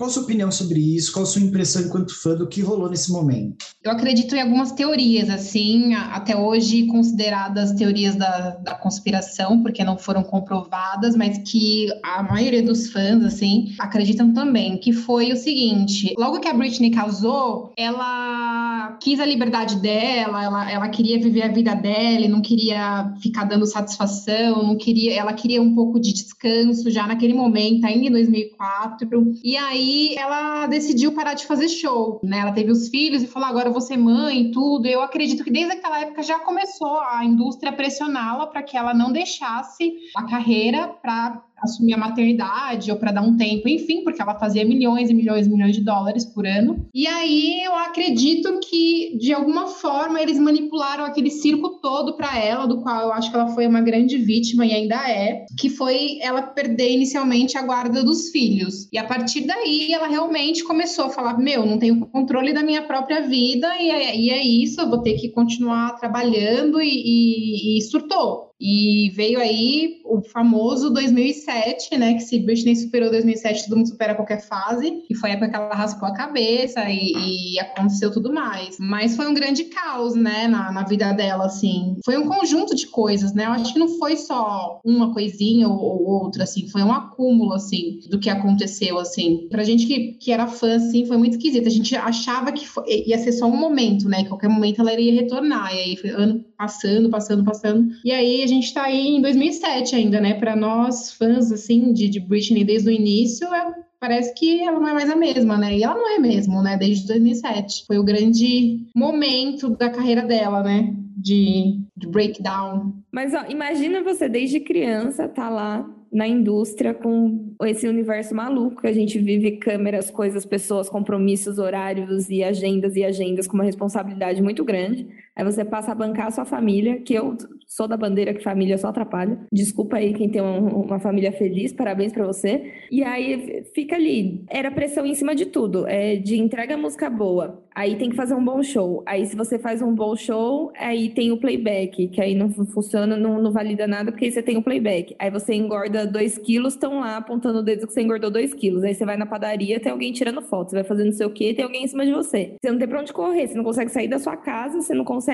Qual a sua opinião sobre isso? Qual a sua impressão enquanto fã do que rolou nesse momento? Eu acredito em algumas teorias, assim, até hoje consideradas teorias da, da conspiração, porque não foram comprovadas, mas que a maioria dos fãs, assim, acreditam também, que foi o seguinte, logo que a Britney casou, ela quis a liberdade dela, ela, ela queria viver a vida dela, não queria ficar dando satisfação, não queria, ela queria um pouco de descanso já naquele momento, ainda em 2004, e aí ela decidiu parar de fazer show, né? Ela teve os filhos e falou: agora eu vou ser mãe e tudo. Eu acredito que desde aquela época já começou a indústria pressioná-la para que ela não deixasse a carreira para assumir a maternidade ou para dar um tempo, enfim, porque ela fazia milhões e milhões e milhões de dólares por ano. E aí eu acredito que de alguma forma eles manipularam aquele circo todo para ela, do qual eu acho que ela foi uma grande vítima e ainda é, que foi ela perder inicialmente a guarda dos filhos. E a partir daí ela realmente começou a falar: "Meu, não tenho controle da minha própria vida e é, e é isso, eu vou ter que continuar trabalhando" e, e, e surtou. E veio aí o famoso 2007, né? Que se Britney superou 2007, todo mundo supera qualquer fase. E foi a época que ela raspou a cabeça e, e aconteceu tudo mais. Mas foi um grande caos, né? Na, na, vida dela, assim. Foi um conjunto de coisas, né? Eu acho que não foi só uma coisinha ou, ou outra, assim. Foi um acúmulo, assim, do que aconteceu, assim. Pra gente que, que era fã, assim, foi muito esquisito. A gente achava que foi, ia ser só um momento, né? Que qualquer momento ela iria retornar. E aí foi ano passando, passando, passando. E aí gente está aí em 2007 ainda, né? Para nós, fãs, assim, de, de Britney desde o início, é, parece que ela não é mais a mesma, né? E ela não é mesmo, né? Desde 2007. Foi o grande momento da carreira dela, né? De, de breakdown. Mas, ó, imagina você desde criança tá lá na indústria com esse universo maluco que a gente vive, câmeras, coisas, pessoas, compromissos, horários e agendas e agendas com uma responsabilidade muito grande. Aí você passa a bancar a sua família, que eu sou da bandeira que família só atrapalha. Desculpa aí quem tem uma família feliz, parabéns para você. E aí fica ali, era pressão em cima de tudo, é de entrega música boa. Aí tem que fazer um bom show. Aí se você faz um bom show, aí tem o playback, que aí não funciona, não, não valida nada porque aí você tem o playback. Aí você engorda 2 quilos, estão lá apontando o dedo que você engordou 2 quilos. Aí você vai na padaria, tem alguém tirando foto. Você vai fazendo não sei o quê, tem alguém em cima de você. Você não tem pra onde correr, você não consegue sair da sua casa, você não consegue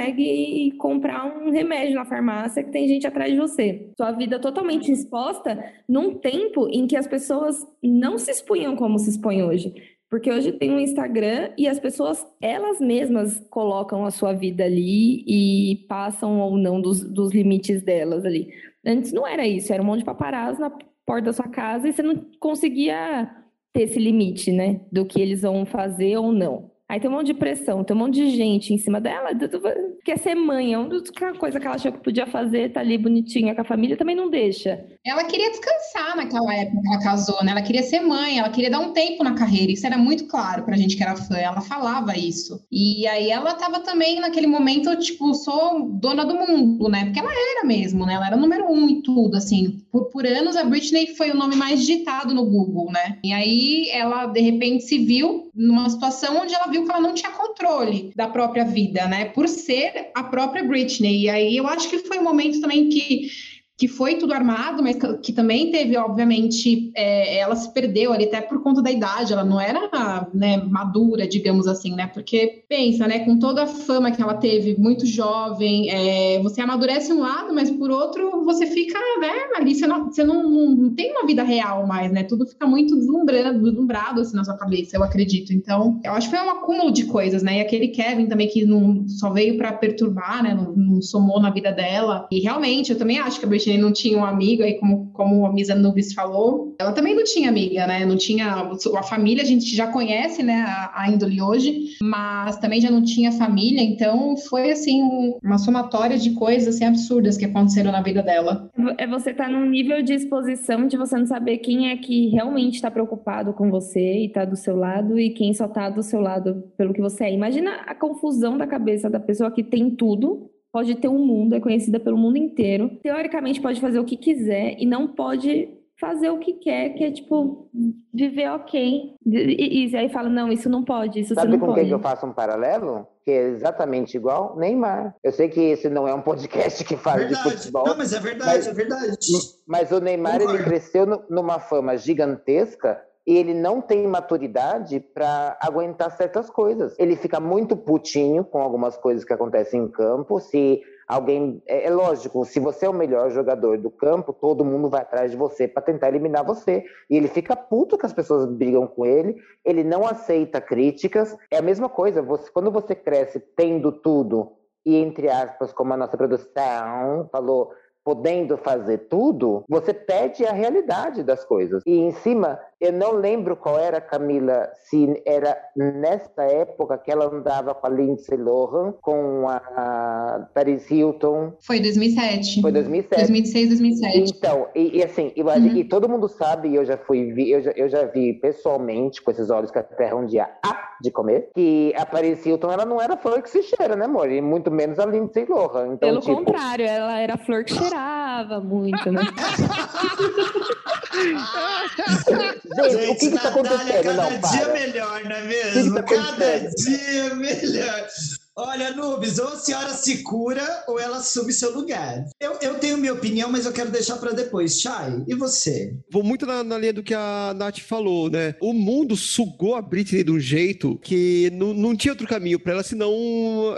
comprar um remédio na farmácia que tem gente atrás de você. Sua vida totalmente exposta num tempo em que as pessoas não se expunham como se expõem hoje. Porque hoje tem um Instagram e as pessoas, elas mesmas colocam a sua vida ali e passam ou não dos, dos limites delas ali. Antes não era isso, era um monte de paparazzo na porta da sua casa e você não conseguia ter esse limite, né? Do que eles vão fazer ou não. Aí tem um monte de pressão, tem um monte de gente em cima dela, quer ser mãe, é uma coisa que ela achou que podia fazer, tá ali bonitinha com a família, também não deixa. Ela queria descansar naquela época que ela casou, né? Ela queria ser mãe, ela queria dar um tempo na carreira, isso era muito claro pra gente que era fã, ela falava isso. E aí ela tava também naquele momento, tipo, sou dona do mundo, né? Porque ela era mesmo, né? Ela era número um e tudo, assim. Por, por anos a Britney foi o nome mais digitado no Google, né? E aí ela, de repente, se viu numa situação onde ela que ela não tinha controle da própria vida, né? Por ser a própria Britney. E aí eu acho que foi um momento também que que foi tudo armado, mas que também teve, obviamente, é, ela se perdeu ali até por conta da idade, ela não era né, madura, digamos assim, né? Porque pensa, né, com toda a fama que ela teve, muito jovem, é, você amadurece um lado, mas por outro você fica, né, ali você não, você não, não tem uma vida real mais, né? Tudo fica muito deslumbrado, deslumbrado assim na sua cabeça, eu acredito. Então, eu acho que foi um acúmulo de coisas, né? E aquele Kevin também que não só veio para perturbar, né? Não, não somou na vida dela. E realmente, eu também acho que a Britney não tinha uma amiga, aí como, como a Misa Nubis falou, ela também não tinha amiga, né? Não tinha a família, a gente já conhece, né, a, a índole hoje, mas também já não tinha família, então foi assim um, uma somatória de coisas assim absurdas que aconteceram na vida dela. É você tá num nível de exposição de você não saber quem é que realmente está preocupado com você e está do seu lado e quem só está do seu lado pelo que você é. Imagina a confusão da cabeça da pessoa que tem tudo pode ter um mundo, é conhecida pelo mundo inteiro. Teoricamente pode fazer o que quiser e não pode fazer o que quer, que é tipo viver ok. E, e aí fala, não, isso não pode, isso Sabe você não com pode. que eu faço um paralelo? Que é exatamente igual Neymar. Eu sei que esse não é um podcast que fala verdade. de futebol. Não, mas é verdade, mas, é verdade. Mas o Neymar, ele cresceu numa fama gigantesca e ele não tem maturidade para aguentar certas coisas. Ele fica muito putinho com algumas coisas que acontecem em campo. Se alguém. É, é lógico, se você é o melhor jogador do campo, todo mundo vai atrás de você para tentar eliminar você. E ele fica puto que as pessoas brigam com ele, ele não aceita críticas. É a mesma coisa, você, quando você cresce tendo tudo, e entre aspas, como a nossa produção falou, podendo fazer tudo, você perde a realidade das coisas. E em cima, eu não lembro qual era, Camila, se era nessa época que ela andava com a Lindsay Lohan, com a Paris Hilton. Foi 2007. Foi 2007. 2006, 2007. Então, e, e assim, eu, uhum. e todo mundo sabe, e eu já fui, eu já, eu já vi pessoalmente, com esses olhos que a terra um dia há de comer, que a Paris Hilton, ela não era flor que se cheira, né, amor? E muito menos a Lindsay Lohan. Então, Pelo tipo... contrário, ela era flor que cheirava muito, né? Gente, o que está acontecendo? Cada não, dia melhor, não é mesmo? Que que tá cada dia melhor. Olha, Nubes, ou a senhora se cura ou ela assume seu lugar. Eu, eu tenho minha opinião, mas eu quero deixar para depois. Chay, e você? Vou muito na, na, linha do que a Nath falou, né? O mundo sugou a Britney de um jeito que não, tinha outro caminho para ela, senão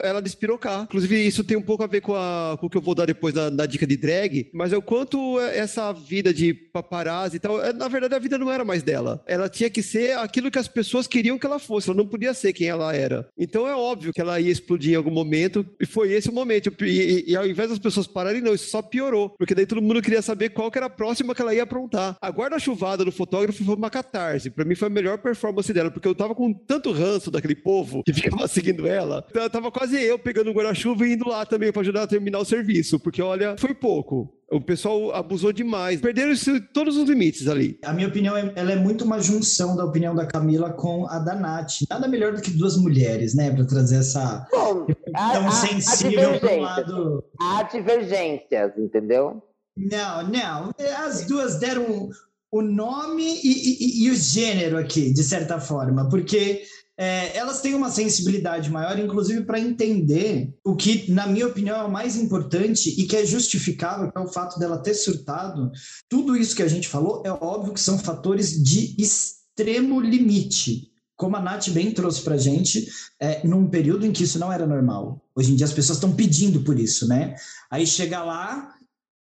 ela despirocar. Inclusive, isso tem um pouco a ver com, a, com o que eu vou dar depois na, na dica de drag, mas é o quanto essa vida de paparazzi e tal, é, na verdade a vida não era mais dela. Ela tinha que ser aquilo que as pessoas queriam que ela fosse, ela não podia ser quem ela era. Então é óbvio que ela ia explodir em algum momento, e foi esse o momento. E, e, e, ao invés das pessoas pararem, não, isso só piorou, porque daí todo mundo queria saber qual que era a próxima que ela ia aprontar. A guarda-chuvada do fotógrafo foi uma catarse. Pra mim foi a melhor performance dela, porque eu tava com tanto ranço daquele povo que ficava seguindo ela. Então, tava quase eu pegando o guarda-chuva e indo lá também para ajudar a terminar o serviço, porque olha, foi pouco. O pessoal abusou demais. Perderam todos os limites ali. A minha opinião é, ela é muito uma junção da opinião da Camila com a da Nath. Nada melhor do que duas mulheres, né? Para trazer essa. Bom, tão sensível para lado. Há divergências, entendeu? Não, não. As duas deram o nome e, e, e o gênero aqui, de certa forma, porque é, elas têm uma sensibilidade maior, inclusive para entender o que, na minha opinião, é o mais importante e que é justificável, que é o fato dela ter surtado. Tudo isso que a gente falou é óbvio que são fatores de extremo limite. Como a Nath bem trouxe para a gente, é, num período em que isso não era normal. Hoje em dia as pessoas estão pedindo por isso, né? Aí chega lá,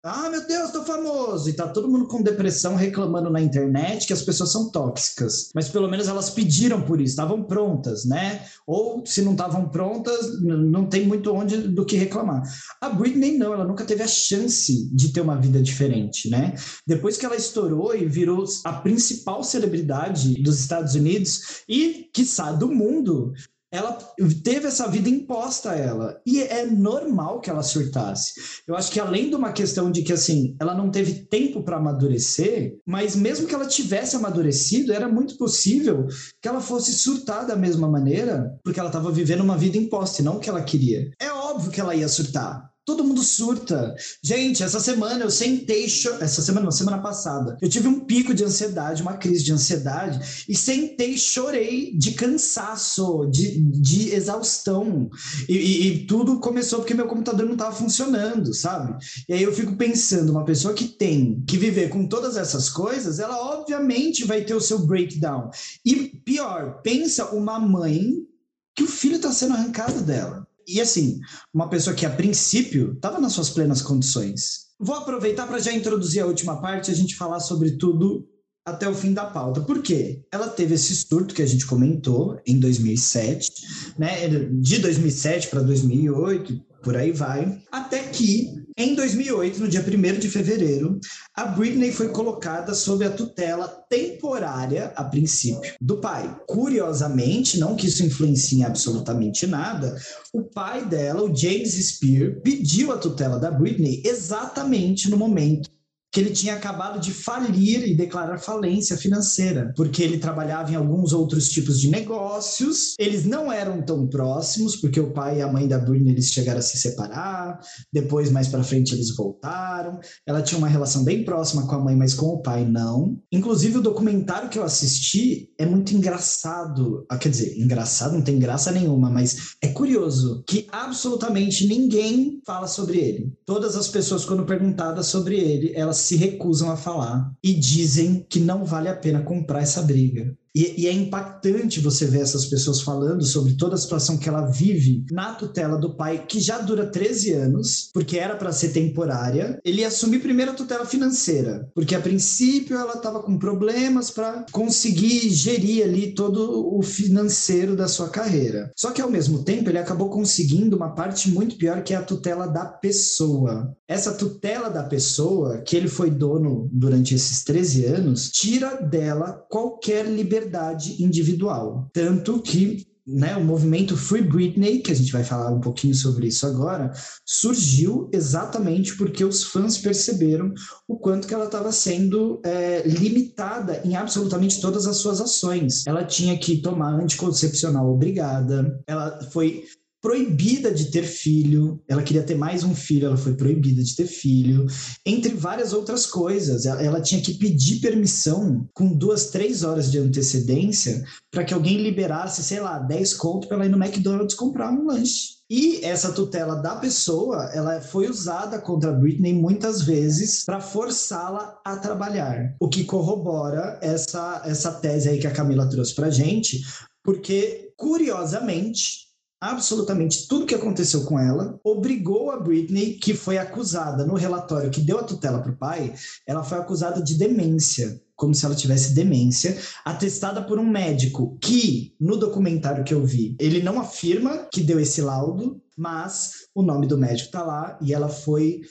ah, meu Deus, tô famoso! E tá todo mundo com depressão reclamando na internet que as pessoas são tóxicas. Mas pelo menos elas pediram por isso, estavam prontas, né? Ou se não estavam prontas, não tem muito onde do que reclamar. A Britney não, ela nunca teve a chance de ter uma vida diferente, né? Depois que ela estourou e virou a principal celebridade dos Estados Unidos e, quiçá, do mundo, ela teve essa vida imposta a ela. E é normal que ela surtasse. Eu acho que além de uma questão de que, assim, ela não teve tempo para amadurecer, mas mesmo que ela tivesse amadurecido, era muito possível que ela fosse surtar da mesma maneira, porque ela estava vivendo uma vida imposta e não o que ela queria. É óbvio que ela ia surtar. Todo mundo surta. Gente, essa semana eu sentei, essa semana, não, semana passada, eu tive um pico de ansiedade, uma crise de ansiedade, e sentei, chorei de cansaço, de, de exaustão. E, e, e tudo começou porque meu computador não estava funcionando, sabe? E aí eu fico pensando, uma pessoa que tem que viver com todas essas coisas, ela obviamente vai ter o seu breakdown. E pior, pensa uma mãe que o filho está sendo arrancado dela. E assim, uma pessoa que a princípio estava nas suas plenas condições. Vou aproveitar para já introduzir a última parte e a gente falar sobre tudo até o fim da pauta. Por quê? Ela teve esse surto que a gente comentou em 2007, né? De 2007 para 2008, por aí vai, até que em 2008, no dia 1 de fevereiro, a Britney foi colocada sob a tutela temporária, a princípio, do pai. Curiosamente, não que isso influencie absolutamente nada, o pai dela, o James Spear, pediu a tutela da Britney exatamente no momento que ele tinha acabado de falir e declarar falência financeira, porque ele trabalhava em alguns outros tipos de negócios. Eles não eram tão próximos, porque o pai e a mãe da Britney eles chegaram a se separar. Depois, mais para frente, eles voltaram. Ela tinha uma relação bem próxima com a mãe, mas com o pai não. Inclusive, o documentário que eu assisti é muito engraçado. Ah, quer dizer, engraçado não tem graça nenhuma, mas é curioso que absolutamente ninguém fala sobre ele. Todas as pessoas, quando perguntadas sobre ele, elas se recusam a falar e dizem que não vale a pena comprar essa briga. E, e, é impactante você ver essas pessoas falando sobre toda a situação que ela vive na tutela do pai, que já dura 13 anos, porque era para ser temporária. Ele ia assumir primeiro a tutela financeira, porque a princípio ela estava com problemas para conseguir gerir ali todo o financeiro da sua carreira. Só que ao mesmo tempo ele acabou conseguindo uma parte muito pior que é a tutela da pessoa. Essa tutela da pessoa, que ele foi dono durante esses 13 anos, tira dela qualquer liberdade liberdade individual. Tanto que né, o movimento Free Britney, que a gente vai falar um pouquinho sobre isso agora, surgiu exatamente porque os fãs perceberam o quanto que ela estava sendo é, limitada em absolutamente todas as suas ações. Ela tinha que tomar anticoncepcional obrigada, ela foi proibida de ter filho, ela queria ter mais um filho, ela foi proibida de ter filho, entre várias outras coisas. Ela, ela tinha que pedir permissão com duas, três horas de antecedência para que alguém liberasse, sei lá, 10 conto para ela ir no McDonald's comprar um lanche. E essa tutela da pessoa, ela foi usada contra Britney muitas vezes para forçá-la a trabalhar, o que corrobora essa, essa tese aí que a Camila trouxe para gente, porque curiosamente absolutamente tudo que aconteceu com ela, obrigou a Britney, que foi acusada no relatório que deu a tutela para o pai, ela foi acusada de demência, como se ela tivesse demência, atestada por um médico que, no documentário que eu vi, ele não afirma que deu esse laudo, mas o nome do médico está lá e ela foi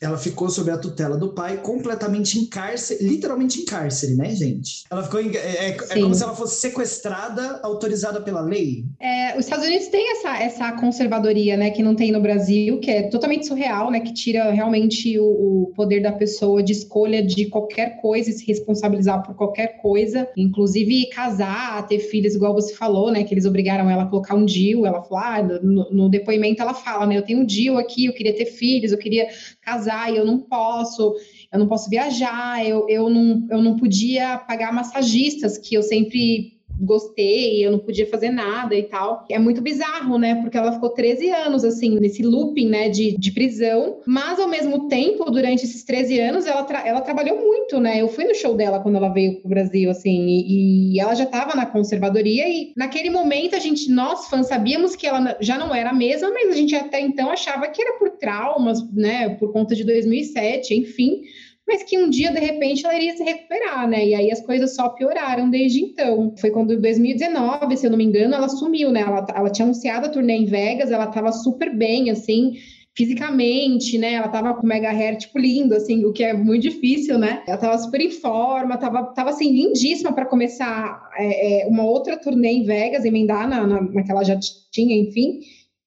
ela ficou sob a tutela do pai, completamente em cárcere, literalmente em cárcere, né, gente? Ela ficou em, é, é, é, como se ela fosse sequestrada, autorizada pela lei. É, os Estados Unidos têm essa, essa conservadoria, né, que não tem no Brasil, que é totalmente surreal, né, que tira realmente o, o poder da pessoa de escolha de qualquer coisa e se responsabilizar por qualquer coisa, inclusive casar, ter filhos, igual você falou, né, que eles obrigaram ela a colocar um DIU, ela falou, ah, no, no depoimento ela fala, né, eu tenho um DIU aqui, eu queria ter filhos, eu queria casar e eu não posso, eu não posso viajar, eu, eu, não, eu não podia pagar massagistas, que eu sempre gostei, eu não podia fazer nada e tal. É muito bizarro, né? Porque ela ficou 13 anos, assim, nesse looping, né, de, de prisão. Mas, ao mesmo tempo, durante esses 13 anos, ela, tra ela trabalhou muito, né? Eu fui no show dela quando ela veio pro Brasil, assim, e, e ela já estava na conservadoria. E naquele momento, a gente, nós fãs, sabíamos que ela já não era a mesma, mas a gente até então achava que era por traumas, né? Por conta de 2007, enfim mas que um dia, de repente, ela iria se recuperar, né? E aí as coisas só pioraram desde então. Foi quando em 2019, se eu não me engano, ela sumiu, né? Ela, ela tinha anunciado a turnê em Vegas, ela tava super bem, assim, fisicamente, né? Ela tava com mega hair, tipo, lindo, assim, o que é muito difícil, né? Ela tava super em forma, tava, tava assim, lindíssima para começar é, é, uma outra turnê em Vegas, emendar na, na, naquela já tinha, enfim.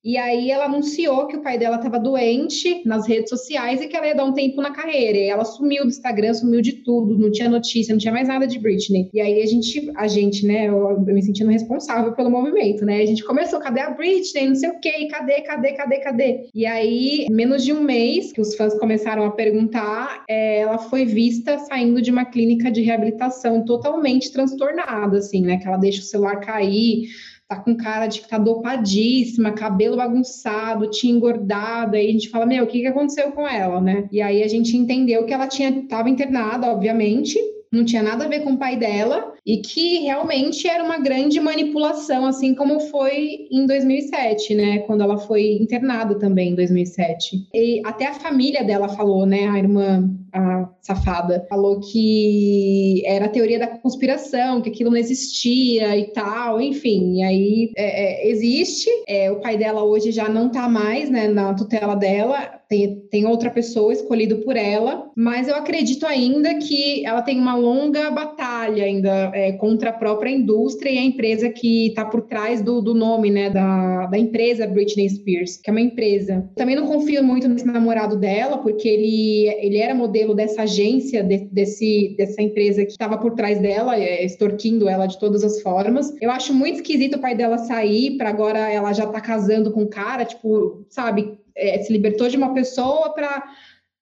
E aí ela anunciou que o pai dela estava doente nas redes sociais e que ela ia dar um tempo na carreira. E ela sumiu do Instagram, sumiu de tudo, não tinha notícia, não tinha mais nada de Britney. E aí a gente, a gente, né, eu, eu me sentindo responsável pelo movimento, né? A gente começou, cadê a Britney? Não sei o quê, cadê, cadê, cadê, cadê? E aí, menos de um mês que os fãs começaram a perguntar, é, ela foi vista saindo de uma clínica de reabilitação totalmente transtornada, assim, né? Que ela deixa o celular cair tá com cara de que tá dopadíssima, cabelo bagunçado, tinha engordado, aí a gente fala, meu, o que que aconteceu com ela, né? E aí a gente entendeu que ela tinha, tava internada, obviamente, não tinha nada a ver com o pai dela e que realmente era uma grande manipulação, assim como foi em 2007, né? Quando ela foi internada também em 2007. E até a família dela falou, né? A irmã, a safada, falou que era a teoria da conspiração, que aquilo não existia e tal, enfim. E aí é, é, existe. É, o pai dela hoje já não tá mais, né? Na tutela dela tem, tem outra pessoa escolhida por ela, mas eu acredito ainda que ela tem uma longa batalha ainda é, contra a própria indústria e a empresa que está por trás do, do nome, né, da, da empresa Britney Spears, que é uma empresa. Também não confio muito nesse namorado dela, porque ele, ele era modelo dessa agência, de, desse, dessa empresa que estava por trás dela, é, extorquindo ela de todas as formas. Eu acho muito esquisito o pai dela sair para agora ela já tá casando com o cara, tipo, sabe, é, se libertou de uma pessoa para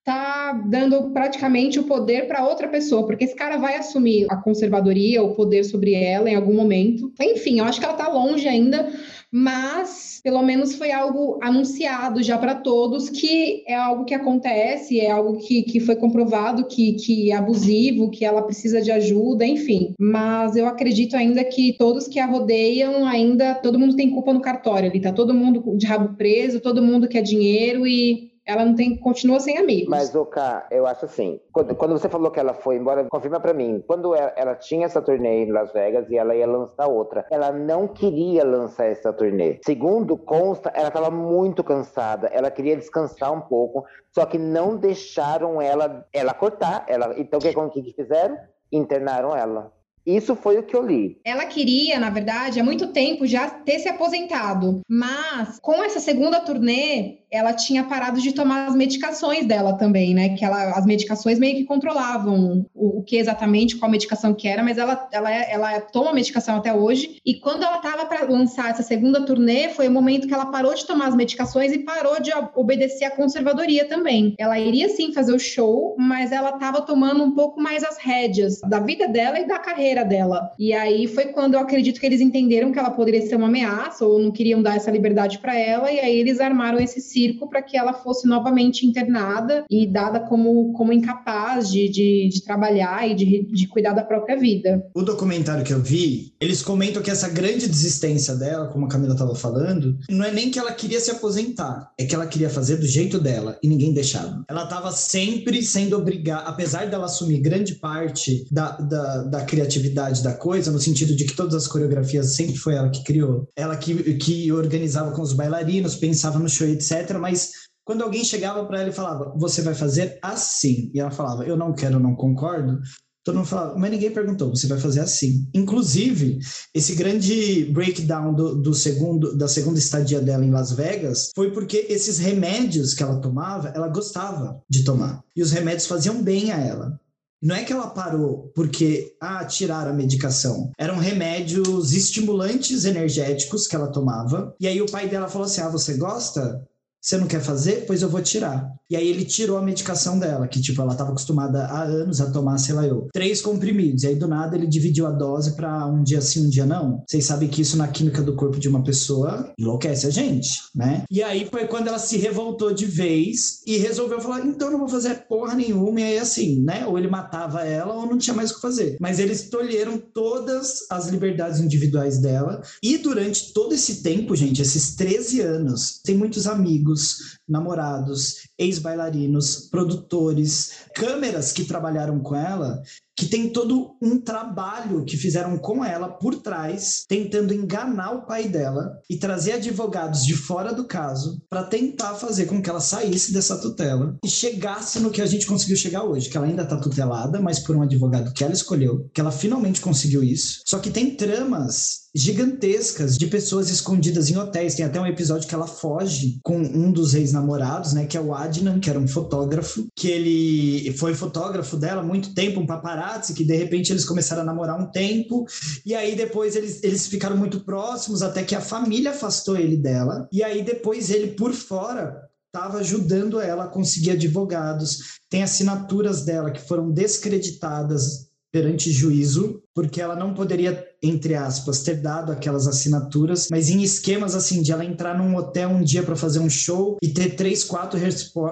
tá dando praticamente o poder para outra pessoa, porque esse cara vai assumir a conservadoria, o poder sobre ela em algum momento. Enfim, eu acho que ela tá longe ainda, mas pelo menos foi algo anunciado já para todos que é algo que acontece, é algo que, que foi comprovado que, que é abusivo, que ela precisa de ajuda, enfim. Mas eu acredito ainda que todos que a rodeiam, ainda todo mundo tem culpa no cartório ali, tá todo mundo de rabo preso, todo mundo quer dinheiro e ela não tem, continua sem amigos. Mas, Oka, eu acho assim, quando, quando, você falou que ela foi embora, confirma para mim, quando ela, ela, tinha essa turnê em Las Vegas e ela ia lançar outra, ela não queria lançar essa turnê. Segundo consta, ela estava muito cansada, ela queria descansar um pouco, só que não deixaram ela, ela cortar. Ela, então, o que, que fizeram? Internaram ela. Isso foi o que eu li. Ela queria, na verdade, há muito tempo já ter se aposentado, mas com essa segunda turnê, ela tinha parado de tomar as medicações dela também, né? Que ela, as medicações meio que controlavam o, o que exatamente, qual medicação que era, mas ela, ela, ela toma medicação até hoje. E quando ela estava para lançar essa segunda turnê, foi o momento que ela parou de tomar as medicações e parou de obedecer à conservadoria também. Ela iria sim fazer o show, mas ela estava tomando um pouco mais as rédeas da vida dela e da carreira dela. E aí foi quando eu acredito que eles entenderam que ela poderia ser uma ameaça ou não queriam dar essa liberdade para ela, e aí eles armaram esse circo para que ela fosse novamente internada e dada como, como incapaz de, de, de trabalhar e de, de cuidar da própria vida. O documentário que eu vi, eles comentam que essa grande desistência dela, como a Camila estava falando, não é nem que ela queria se aposentar, é que ela queria fazer do jeito dela e ninguém deixava. Ela estava sempre sendo obrigada, apesar dela assumir grande parte da, da, da criatividade da coisa, no sentido de que todas as coreografias sempre foi ela que criou, ela que, que organizava com os bailarinos, pensava no show, etc mas quando alguém chegava para ela e falava, você vai fazer assim, e ela falava, eu não quero, não concordo, todo mundo falava, mas ninguém perguntou, você vai fazer assim. Inclusive, esse grande breakdown do, do, segundo, da segunda estadia dela em Las Vegas foi porque esses remédios que ela tomava, ela gostava de tomar. E os remédios faziam bem a ela. Não é que ela parou porque, ah, tiraram a medicação. Eram remédios estimulantes energéticos que ela tomava. E aí o pai dela falou assim: ah, você gosta? Você não quer fazer? Pois eu vou tirar. E aí ele tirou a medicação dela, que tipo, ela estava acostumada há anos a tomar, sei lá eu, três comprimidos. E aí do nada ele dividiu a dose para um dia sim, um dia não. Vocês sabem que isso na química do corpo de uma pessoa enlouquece a gente, né? E aí foi quando ela se revoltou de vez e resolveu falar: então não vou fazer porra nenhuma. E aí assim, né? Ou ele matava ela ou não tinha mais o que fazer. Mas eles tolheram todas as liberdades individuais dela. E durante todo esse tempo, gente, esses 13 anos, tem muitos amigos amigos, namorados, ex-bailarinos, produtores, câmeras que trabalharam com ela que tem todo um trabalho que fizeram com ela por trás, tentando enganar o pai dela e trazer advogados de fora do caso para tentar fazer com que ela saísse dessa tutela e chegasse no que a gente conseguiu chegar hoje, que ela ainda está tutelada, mas por um advogado que ela escolheu, que ela finalmente conseguiu isso. Só que tem tramas gigantescas de pessoas escondidas em hotéis. Tem até um episódio que ela foge com um dos ex-namorados, né, que é o Adnan, que era um fotógrafo, que ele foi fotógrafo dela há muito tempo, um paparazzi que de repente eles começaram a namorar um tempo, e aí depois eles, eles ficaram muito próximos, até que a família afastou ele dela, e aí depois ele, por fora, estava ajudando ela a conseguir advogados. Tem assinaturas dela que foram descreditadas perante juízo, porque ela não poderia entre aspas, ter dado aquelas assinaturas, mas em esquemas assim, de ela entrar num hotel um dia para fazer um show e ter três, quatro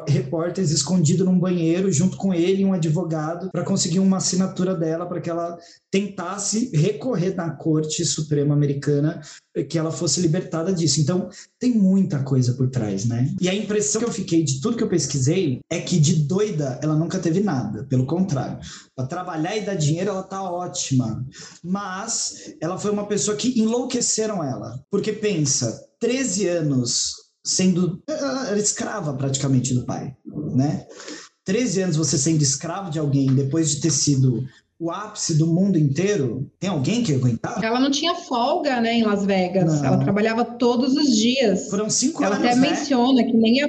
repórteres escondidos num banheiro junto com ele e um advogado para conseguir uma assinatura dela para que ela tentasse recorrer na Corte Suprema Americana que ela fosse libertada disso. Então, tem muita coisa por trás, né? E a impressão que eu fiquei de tudo que eu pesquisei é que de doida ela nunca teve nada, pelo contrário. Para trabalhar e dar dinheiro ela tá ótima, mas ela foi uma pessoa que enlouqueceram ela. Porque pensa, 13 anos sendo era escrava praticamente do pai, né? 13 anos você sendo escravo de alguém depois de ter sido o ápice do mundo inteiro, tem alguém que aguentar? Ela não tinha folga, né, em Las Vegas. Não. Ela trabalhava todos os dias. Foram cinco ela anos, Ela até né? menciona que nem a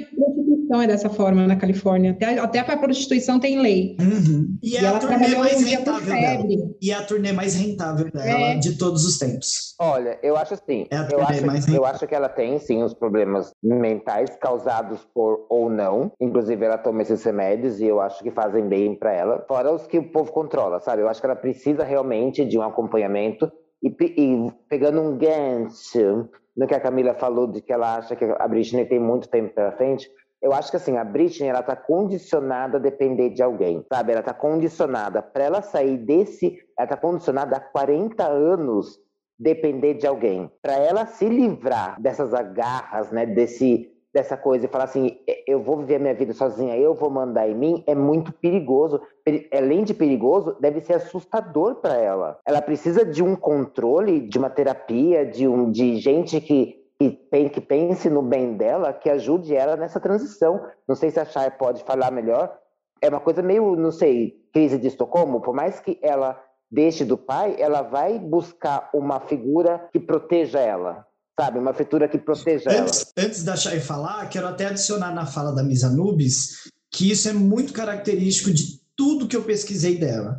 prostituição é dessa forma na Califórnia. Até, até para prostituição tem lei. Uhum. E, é E a ela turnê trabalhou mais rentável dela. E é a turnê mais rentável dela É. de todos os tempos. Olha, eu acho assim, É a eu turnê acho, mais eu rentável. acho que ela tem sim os problemas mentais causados por ou não. Inclusive ela toma esses remédios e eu acho que fazem bem pra ela. Fora os que o povo controla, sabe? Eu acho que ela precisa realmente de um acompanhamento e, e pegando um gancho no que a Camila falou de que ela acha que a Britney tem muito tempo pela frente. Eu acho que assim, a Britney, ela tá condicionada a depender de alguém, sabe? Ela tá condicionada para ela sair desse, ela tá condicionada há 40 anos depender de alguém. Para ela se livrar dessas agarras, né, desse dessa coisa e falar assim, "E- eu vou viver minha vida sozinha, eu vou mandar em mim, é muito perigoso. Peri- Além de perigoso, deve ser assustador para ela. Ela precisa de um controle, de uma terapia, de um de gente que que, pen- que pense no bem dela, que ajude ela nessa transição. Não sei se a Chay pode falar melhor. É uma coisa meio, não sei, crise de Estocolmo. Por mais que ela deixe do pai, ela vai buscar uma figura que proteja ela. Sabe? Uma figura que proteja ela. Antes, antes da Chay falar, quero até adicionar na fala da Misa Nubes que isso é muito característico de tudo que eu pesquisei dela.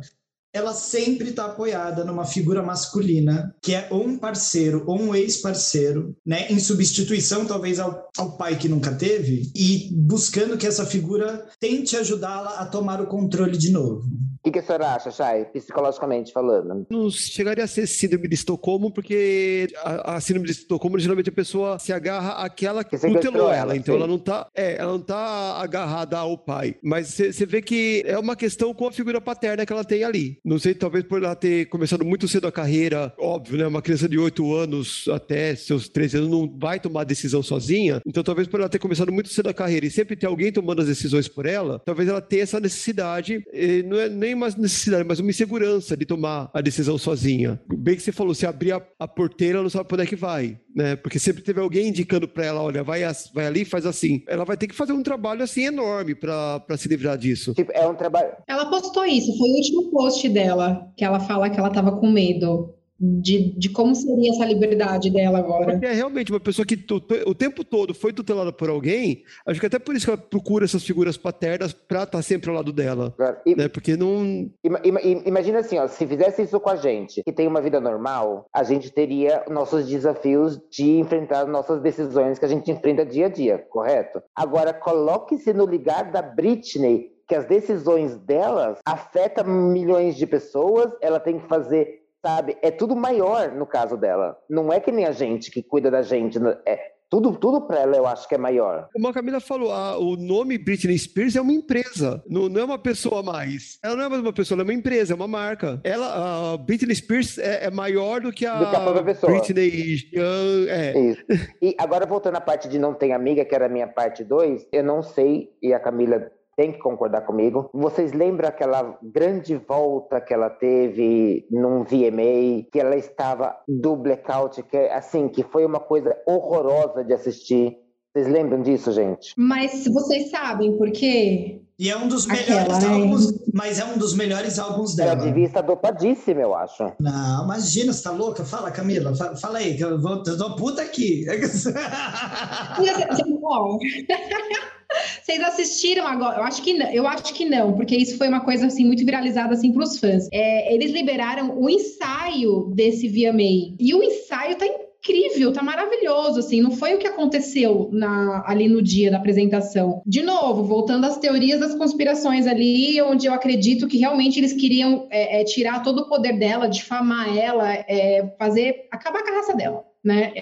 Ela sempre está apoiada numa figura masculina, que é ou um parceiro ou um ex-parceiro, né, em substituição talvez ao, ao pai que nunca teve, e buscando que essa figura tente ajudá-la a tomar o controle de novo. O que, que a senhora acha, Chay? Psicologicamente falando. Não chegaria a ser síndrome de Estocolmo, porque a, a síndrome de Estocolmo, geralmente a pessoa se agarra àquela que tutelou ela. Então sim. ela não tá, é, ela não tá agarrada ao pai. Mas você vê que é uma questão com a figura paterna que ela tem ali. Não sei, talvez por ela ter começado muito cedo a carreira, óbvio, né? Uma criança de 8 anos até seus 13 anos não vai tomar decisão sozinha. Então talvez por ela ter começado muito cedo a carreira e sempre ter alguém tomando as decisões por ela, talvez ela tenha essa necessidade, não é nem uma necessidade, mas uma insegurança de tomar a decisão sozinha. Bem que você falou, se abrir a, a porteira, ela não sabe para onde é que vai, né? Porque sempre teve alguém indicando para ela, olha, vai, vai ali, faz assim. Ela vai ter que fazer um trabalho assim enorme para se livrar disso. Tipo, é um trabalho. Ela postou isso, foi o último post dela, que ela fala que ela tava com medo de, de como seria essa liberdade dela agora. Porque é realmente uma pessoa que tu- tu- o tempo todo foi tutelada por alguém, acho que até por isso que ela procura essas figuras paternas para estar sempre ao lado dela. E, Né? Porque não. Ima- ima- im- Imagina assim, ó, se fizesse isso com a gente, que tem uma vida normal, a gente teria nossos desafios de enfrentar nossas decisões que a gente enfrenta dia a dia, correto? Agora, coloque-se no lugar da Britney, que as decisões delas afetam milhões de pessoas, ela tem que fazer, sabe? É tudo maior no caso dela. Não é que nem a gente que cuida da gente, né? é tudo, tudo para ela eu acho que é maior. Como a Camila falou, o nome Britney Spears é uma empresa, não, não é uma pessoa mais. Ela não é mais uma pessoa, ela é uma empresa, é uma marca. Ela, a Britney Spears é, é maior do que a, Do que a própria pessoa. Britney Young. É. Isso. E agora, voltando à parte de não ter amiga, que era a minha parte 2, eu não sei, e a Camila tem que concordar comigo. Vocês lembram aquela grande volta que ela teve num VMA, que ela estava do blackout, que assim, que foi uma coisa horrorosa de assistir. Vocês lembram disso, gente? Mas vocês sabem por quê? E é um dos Aquela, melhores né? álbuns, mas é um dos melhores álbuns Ela dela. devia estar dopadíssima, eu acho. Não, imagina, você tá louca? Fala, Camila, fa- fala aí, que eu vou, eu tô puta aqui. Ó, Vocês assistiram agora? Eu acho que não, eu acho que não, porque isso foi uma coisa assim muito viralizada assim para os fãs. É, eles liberaram o ensaio desse VMA e o ensaio tá incrível, tá maravilhoso, assim. Não foi o que aconteceu na- ali no dia da apresentação. De novo, voltando às teorias das conspirações ali, onde eu acredito que realmente eles queriam é, é, tirar todo o poder dela, difamar ela, é, fazer acabar com a raça dela, né?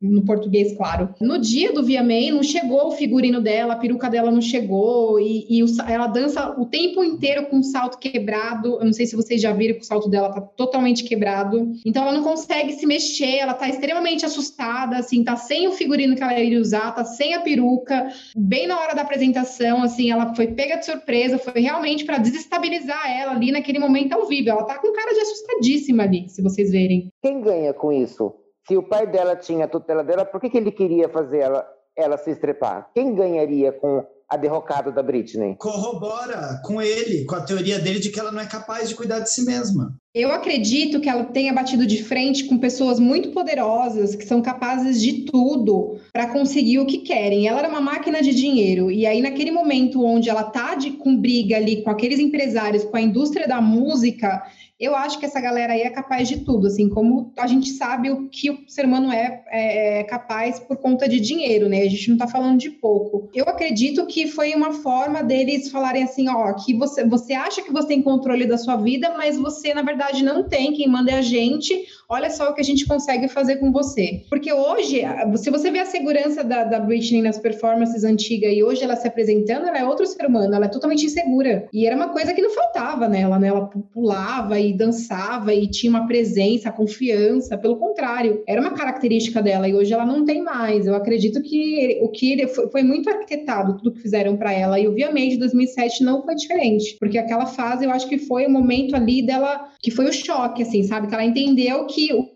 No português, claro. No dia do VMA, não chegou o figurino dela, a peruca dela não chegou, e, e o ela dança o tempo inteiro com o salto quebrado. Eu não sei se vocês já viram que o salto dela tá totalmente quebrado. Então ela não consegue se mexer, ela tá extremamente assustada, assim, tá sem o figurino que ela iria usar, tá sem a peruca. Bem na hora da apresentação, assim, ela foi pega de surpresa, foi realmente para desestabilizar ela ali naquele momento ao vivo. Ela tá com cara de assustadíssima ali, se vocês verem. Quem ganha com isso? Se o pai dela tinha a tutela dela, por que, que ele queria fazer ela, ela se estrepar? Quem ganharia com a derrocada da Britney. Corrobora com ele, com a teoria dele de que ela não é capaz de cuidar de si mesma. Eu acredito que ela tenha batido de frente com pessoas muito poderosas que são capazes de tudo para conseguir o que querem. Ela era uma máquina de dinheiro e aí naquele momento onde ela tá de, com briga ali com aqueles empresários, com a indústria da música, eu acho que essa galera aí é capaz de tudo, assim, como a gente sabe o que o ser humano é, é, é capaz por conta de dinheiro, né? A gente não tá falando de pouco. Eu acredito que foi uma forma deles falarem assim, ó, que você, você acha que você tem controle da sua vida, mas você, na verdade, não tem. Quem manda é a gente. Olha só o que a gente consegue fazer com você. Porque hoje, se você vê a segurança da, da Britney nas performances antigas e hoje ela se apresentando, ela é outro ser humano, ela é totalmente insegura. E era uma coisa que não faltava nela, né? Ela pulava e dançava e tinha uma presença, confiança. Pelo contrário, era uma característica dela e hoje ela não tem mais. Eu acredito que o que foi, foi muito arquitetado, tudo que fizeram para ela. E obviamente 2007 não foi diferente, porque aquela fase eu acho que foi o momento ali dela que foi o choque, assim, sabe? Que ela entendeu que o,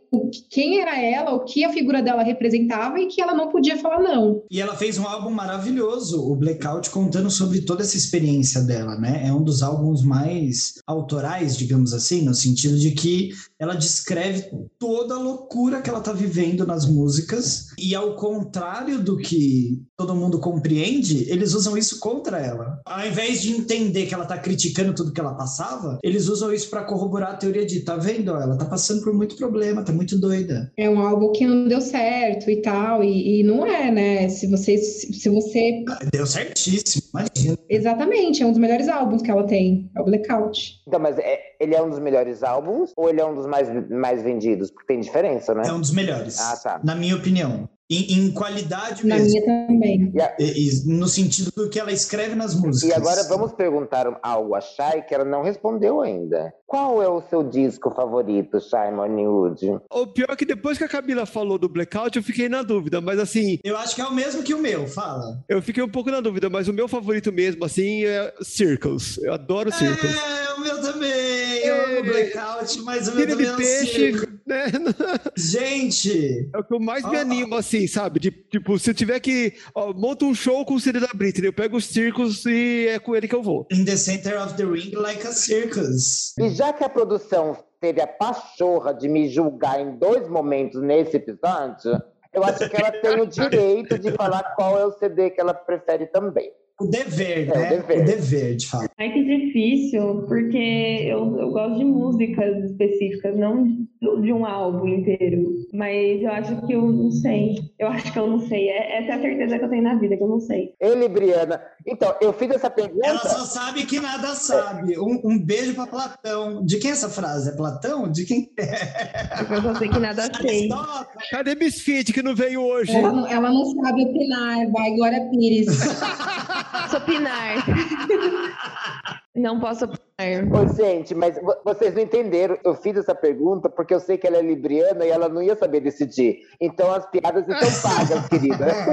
quem era ela, o que a figura dela representava e que ela não podia falar não. E ela fez um álbum maravilhoso, o Blackout, contando sobre toda essa experiência dela, né? É um dos álbuns mais autorais, digamos assim, no sentido de que ela descreve toda a loucura que ela tá vivendo nas músicas e ao contrário do que todo mundo compreende, eles usam isso contra ela. Ao invés de entender que ela tá criticando tudo que ela passava, eles usam isso para corroborar a teoria de, tá vendo? Ela tá passando por muito problema, tá muito doida. É um álbum que não deu certo e tal, e, e não é, né? Se você, se você... Deu certíssimo, imagina. Exatamente, é um dos melhores álbuns que ela tem, é o Blackout. Então, mas é, ele é um dos melhores álbuns ou ele é um dos mais, mais vendidos? Porque tem diferença, né? É um dos melhores, ah, tá. na minha opinião. Em, em, qualidade Na mesmo. minha também. E, e, no sentido do que ela escreve nas músicas. E agora vamos perguntar algo a Shai que ela não respondeu ainda. Qual é o seu disco favorito, Shai Moneywood? O pior é que depois que a Camila falou do Blackout, eu fiquei na dúvida, mas assim... Eu acho que é o mesmo que o meu, fala. Eu fiquei um pouco na dúvida, mas o meu favorito mesmo, assim, é Circles. Eu adoro Circles. É, o meu também. Eu é... amo Blackout, mas o meu também de peixe, né? Gente! É o que eu mais me animo, assim, sabe? De, tipo, se eu tiver que... Ó, monta um show com o CD da Britney, eu pego os Circles e é com ele que eu vou. In the center of the ring like a circus. E já que a produção teve a pachorra de me julgar em dois momentos nesse episódio, eu acho que ela tem o direito de falar qual é o CD que ela prefere também. O dever, é, né? O dever. o dever, de fato. Ai, que difícil, porque eu, eu gosto de músicas específicas, não de um álbum inteiro. Mas eu acho que eu não sei. Eu acho que eu não sei. É, essa é a certeza que eu tenho na vida, que eu não sei. Ele, Briana. Então, eu fiz essa pergunta. Ela só sabe que nada sabe. Um, um beijo para Platão. De quem é essa frase? É Platão? De quem é? Eu só sei que nada sei. Cadê Misfit que não veio hoje? Ela, ela não sabe opinar. Vai, Glória Pires. posso opinar. Não posso opinar. Ô, gente, mas vocês não entenderam. Eu fiz essa pergunta porque eu sei que ela é libriana e ela não ia saber decidir. Então as piadas estão pagas, querida.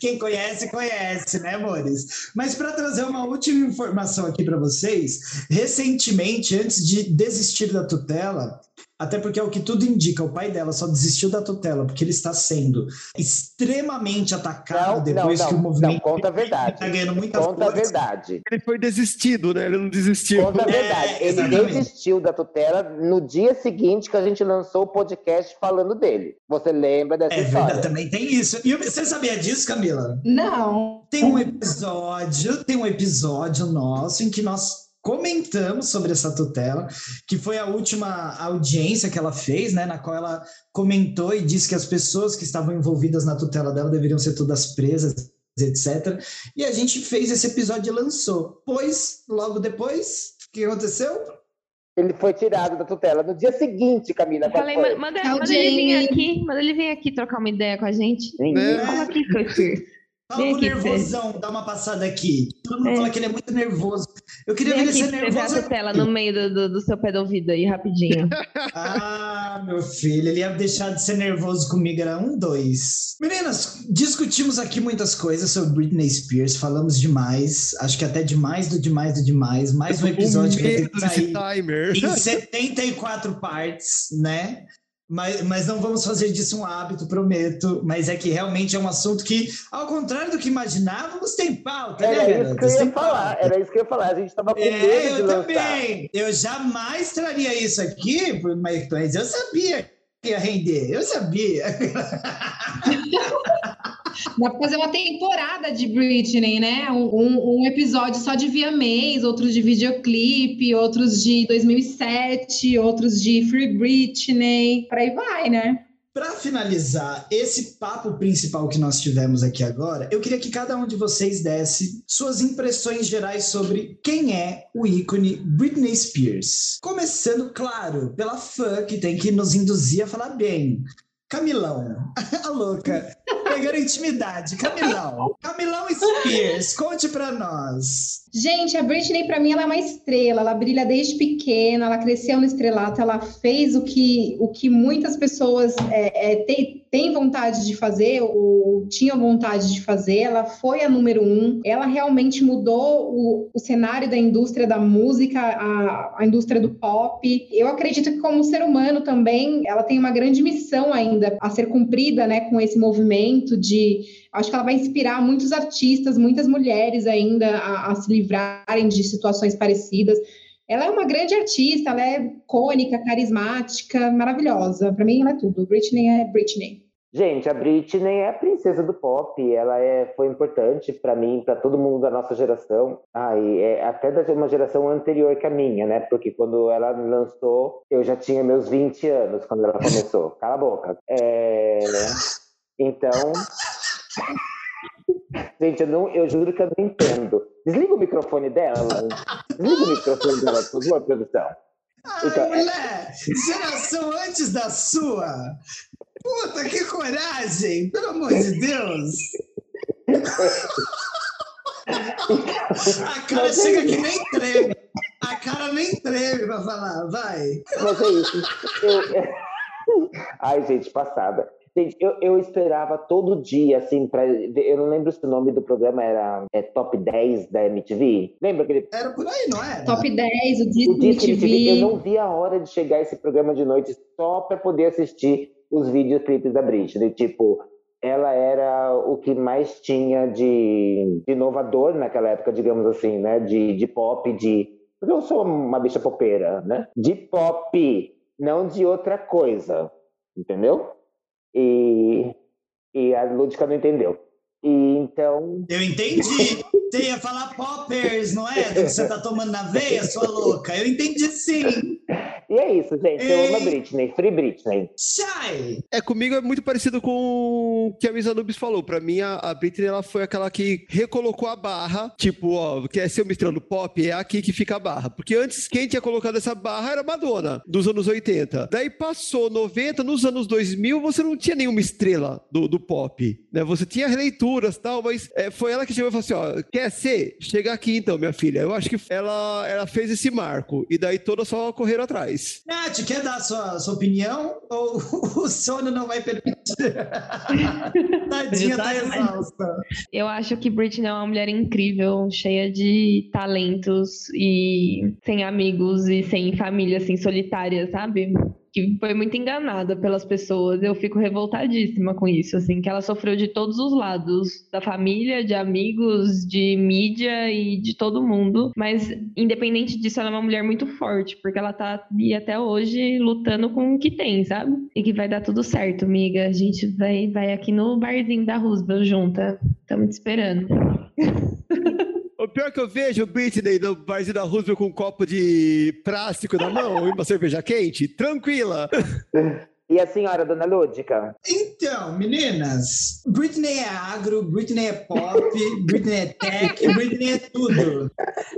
Quem conhece, conhece, né, amores? Mas para trazer uma última informação aqui para vocês, recentemente, antes de desistir da tutela, até porque é o que tudo indica, o pai dela só desistiu da tutela porque ele está sendo extremamente atacado não, depois não, que o movimento não, conta a verdade. está ganhando muita Conta a verdade. Ele foi desistido, né? Ele não desistiu. Conta a verdade. É, ele desistiu da tutela no dia seguinte que a gente lançou o podcast falando dele. Você lembra dessa é história? Verdade, também tem isso. E você sabia disso, Camila? Não. Tem um episódio, tem um episódio nosso em que nós comentamos sobre essa tutela, que foi a última audiência que ela fez, né, na qual ela comentou e disse que as pessoas que estavam envolvidas na tutela dela deveriam ser todas presas, etc. E a gente fez esse episódio e lançou. Pois, logo depois, o que aconteceu? Ele foi tirado da tutela no dia seguinte, Camila. Eu falei, manda, manda, ele vir aqui, manda ele vir aqui trocar uma ideia com a gente. Vem, é. vem aqui. Fala o nervosão, dá uma passada aqui. Todo mundo é. fala que ele é muito nervoso. Eu queria Vem ver ele ser nervoso. a tela no meio do, do, do, seu pé do ouvido aí, rapidinho. ah, meu filho, ele ia deixar de ser nervoso comigo, era um, dois. Meninas, discutimos aqui muitas coisas sobre Britney Spears, falamos demais, acho que até demais do demais do demais. Mais um episódio que vai ter que sair timer. em 74 partes, né? Mas, mas não vamos fazer disso um hábito, prometo. Mas é que realmente é um assunto que, ao contrário do que imaginávamos, tem pauta, era né, isso que eu ia falar, era isso que eu ia falar. A gente estava com é, medo eu de lançar. também. Eu jamais traria isso aqui, mas eu sabia que ia render. Eu sabia. Dá pra fazer uma temporada de Britney, né? Um, um, episódio só de VMAs, outros de videoclipe, outros de 2007, outros de Free Britney, por aí vai, né? Para finalizar esse papo principal que nós tivemos aqui agora, eu queria que cada um de vocês desse suas impressões gerais sobre quem é o ícone Britney Spears. Começando, claro, pela fã que tem que nos induzir a falar bem. Camilão, a louca, pegando intimidade. Camilão, Camilão Spears, conte pra nós. Gente, a Britney para mim ela é uma estrela, ela brilha desde pequena, ela cresceu no estrelato, ela fez o que, o que muitas pessoas é, é, têm, têm vontade de fazer ou tinham vontade de fazer, ela foi a número um, ela realmente mudou o, o cenário da indústria da música, a, a indústria do pop. Eu acredito que como ser humano também, ela tem uma grande missão ainda a ser cumprida, né, com esse movimento de Acho que ela vai inspirar muitos artistas, muitas mulheres ainda a, a se livrarem de situações parecidas. Ela é uma grande artista, ela é icônica, carismática, maravilhosa. Para mim, ela é tudo. Britney é Britney. Gente, a Britney é a princesa do pop. Ela é, foi importante para mim, para todo mundo da nossa geração. E é até da uma geração anterior que a minha, né? Porque quando ela lançou, eu já tinha meus 20 anos quando ela começou. Cala a boca. É... Então, Gente, eu, não, eu juro que eu não entendo. Desliga o microfone dela. Desliga o microfone dela, por favor, produção. Ai, então, é mulher, geração antes da sua. Puta, que coragem! Pelo amor de Deus! A cara Mas chega é que nem treme. A cara nem treme pra falar, vai. Mas é isso. Eu... Ai, gente, passada. Gente, eu, eu esperava todo dia, assim, pra. Eu não lembro se o nome do programa era é, Top 10 da MTV. Lembra aquele. Era por aí, não era? Top 10, o Disque, o Disque MTV. MTV. Eu não vi a hora de chegar esse programa de noite só para poder assistir os videoclipes da Britney. Tipo, ela era o que mais tinha de, de inovador naquela época, digamos assim, né? De, de pop, de. Porque eu sou uma bicha popeira, né? De pop, não de outra coisa. Entendeu? E, e a Lúdica não entendeu. E então. Eu entendi. Você ia falar poppers, não é? Do que você tá tomando na veia, sua louca. Eu entendi sim. E é isso, gente. Eu amo a Britney. Free Britney. Sai! É, comigo é muito parecido com o que a Misa Nubis falou. Pra mim, a, a Britney ela foi aquela que recolocou a barra. Tipo, ó, quer ser uma estrela do pop? É aqui que fica a barra. Porque antes, quem tinha colocado essa barra era Madonna, dos anos 80. Daí passou 90, nos anos 2000, você não tinha nenhuma estrela do, do pop. Né? Você tinha releituras e tal, mas é, foi ela que chegou e falou assim: ó, quer ser? Chega aqui então, minha filha. Eu acho que ela, ela fez esse marco. E daí todas só correram atrás. Nath, quer dar a sua, sua opinião ou o sono não vai permitir? Tadinha, tá exausta. Eu acho que Britney é uma mulher incrível, cheia de talentos e sem amigos e sem família, assim, solitária, sabe? Que foi muito enganada pelas pessoas. Eu fico revoltadíssima com isso, assim, que ela sofreu de todos os lados, da família, de amigos, de mídia e de todo mundo. Mas independente disso, ela é uma mulher muito forte, porque ela tá e até hoje lutando com o que tem, sabe? E que vai dar tudo certo, amiga. A gente vai vai aqui no barzinho da Roosevelt junta. Estamos te esperando. O pior que eu vejo o Britney no barzinho da Roosevelt com um copo de plástico na mão e uma cerveja quente, tranquila. E a senhora, dona Lúdica? Então, meninas, Britney é agro, Britney é pop, Britney é tech, Britney é tudo.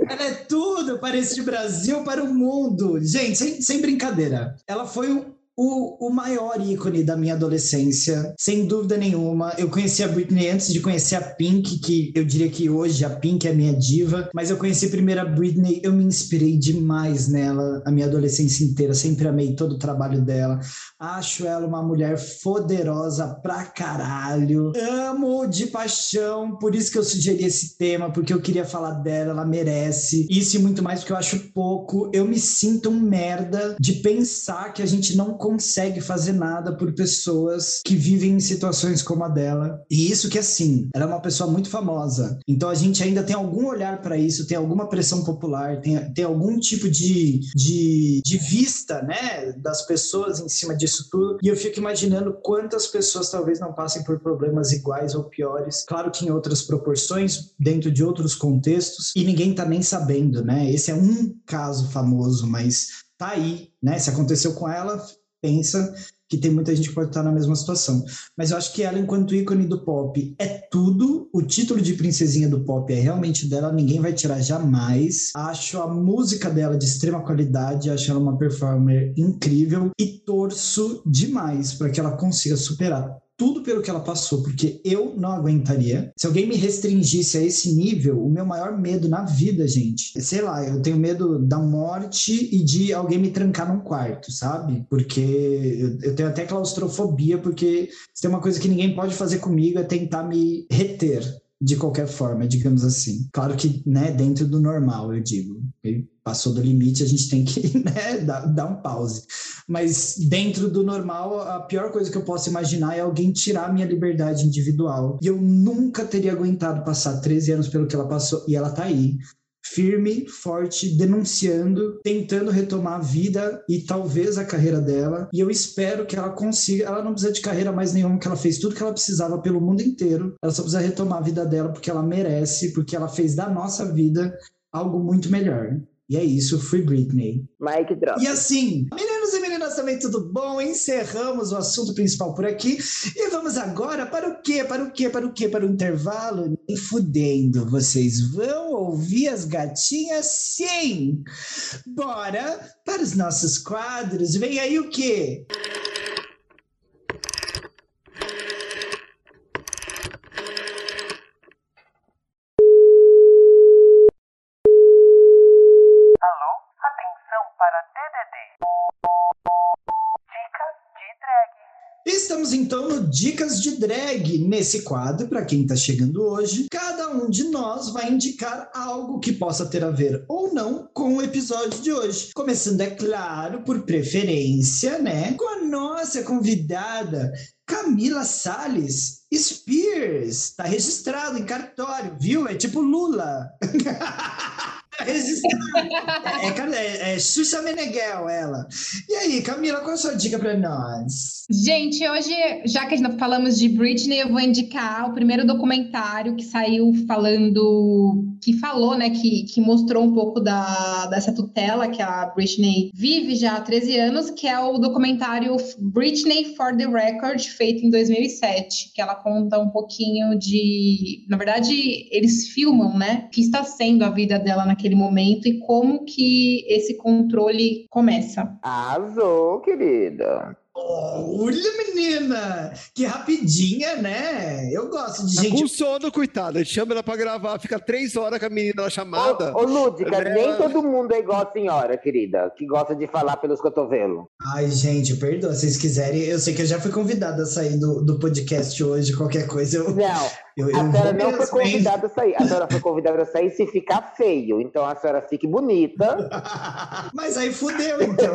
Ela é tudo para este Brasil, para o mundo. Gente, sem, sem brincadeira. Ela foi um o, o maior ícone da minha adolescência, sem dúvida nenhuma. Eu conheci a Britney antes de conhecer a Pink, que eu diria que hoje a Pink é minha diva, mas eu conheci primeiro a Britney, eu me inspirei demais nela a minha adolescência inteira, sempre amei todo o trabalho dela. Acho ela uma mulher poderosa pra caralho. Amo de paixão, por isso que eu sugeri esse tema, porque eu queria falar dela, ela merece. Isso e muito mais porque eu acho pouco. Eu me sinto um merda de pensar que a gente não consegue fazer nada por pessoas que vivem em situações como a dela. E isso que assim, ela é uma pessoa muito famosa. Então a gente ainda tem algum olhar para isso, tem alguma pressão popular, tem, tem algum tipo de, de, de vista, né, das pessoas em cima disso tudo. E eu fico imaginando quantas pessoas talvez não passem por problemas iguais ou piores. Claro que em outras proporções, dentro de outros contextos, e ninguém tá nem sabendo, né? Esse é um caso famoso, mas tá aí, né? Se aconteceu com ela, pensa que tem muita gente que pode estar na mesma situação. Mas eu acho que ela, enquanto ícone do pop, é tudo. O título de princesinha do pop é realmente dela, ninguém vai tirar jamais. Acho a música dela de extrema qualidade, acho ela uma performer incrível e torço demais para que ela consiga superar tudo pelo que ela passou, porque eu não aguentaria. Se alguém me restringisse a esse nível, o meu maior medo na vida, gente, sei lá, eu tenho medo da morte e de alguém me trancar num quarto, sabe? Porque eu tenho até claustrofobia, porque se tem uma coisa que ninguém pode fazer comigo é tentar me reter de qualquer forma, digamos assim. Claro que, né, dentro do normal, eu digo. Ele passou do limite, a gente tem que né, dar, dar, um pause. Mas dentro do normal, a pior coisa que eu posso imaginar é alguém tirar minha liberdade individual. E eu nunca teria aguentado passar 13 anos pelo que ela passou, e ela tá aí firme, forte, denunciando, tentando retomar a vida e talvez a carreira dela. E eu espero que ela consiga. Ela não precisa de carreira mais nenhuma, que ela fez tudo que ela precisava pelo mundo inteiro. Ela só precisa retomar a vida dela porque ela merece, porque ela fez da nossa vida algo muito melhor. E é isso, Free Britney. Mike Drop. E assim, meninos e meninas também, tudo bom? Encerramos o assunto principal por aqui. E vamos agora para o quê? Para o quê? Para o quê? Para o intervalo? Nem fudendo. Vocês vão ouvir as gatinhas? Sim! Bora para os nossos quadros. Vem aí o quê? Estamos então no Dicas de Drag. Nesse quadro, para quem está chegando hoje, cada um de nós vai indicar algo que possa ter a ver ou não com o episódio de hoje. Começando, é claro, por preferência, né? Com a nossa convidada, Camila Salles Spears. Está registrado em cartório, viu? É tipo Lula. é, é, é Xuxa Meneghel, ela. E aí, Camila, qual a sua dica para nós? Gente, hoje, já que nós falamos de Britney, eu vou indicar o primeiro documentário que saiu falando, que falou, né, que, que mostrou um pouco da, dessa tutela que a Britney vive já há 13 anos, que é o documentário Britney for the Record, feito em 2007, que ela conta um pouquinho de. Na verdade, eles filmam, né, o que está sendo a vida dela naquele momento e como que esse controle começa. Arrasou, querida. Olha, menina! Que rapidinha, né? Eu gosto de tá gente. com sono, coitada. A gente chama ela pra gravar, fica três horas com a menina na chamada. Ô, ô Lúdica, ela... nem todo mundo é igual a senhora, querida, que gosta de falar pelos cotovelos. Ai, gente, perdoa. Se vocês quiserem, eu sei que eu já fui convidada a sair do, do podcast hoje, qualquer coisa. Eu... Não, eu, eu a senhora não foi convidada a sair. A senhora foi convidada a sair se ficar feio. Então a senhora fique bonita. Mas aí fudeu, então.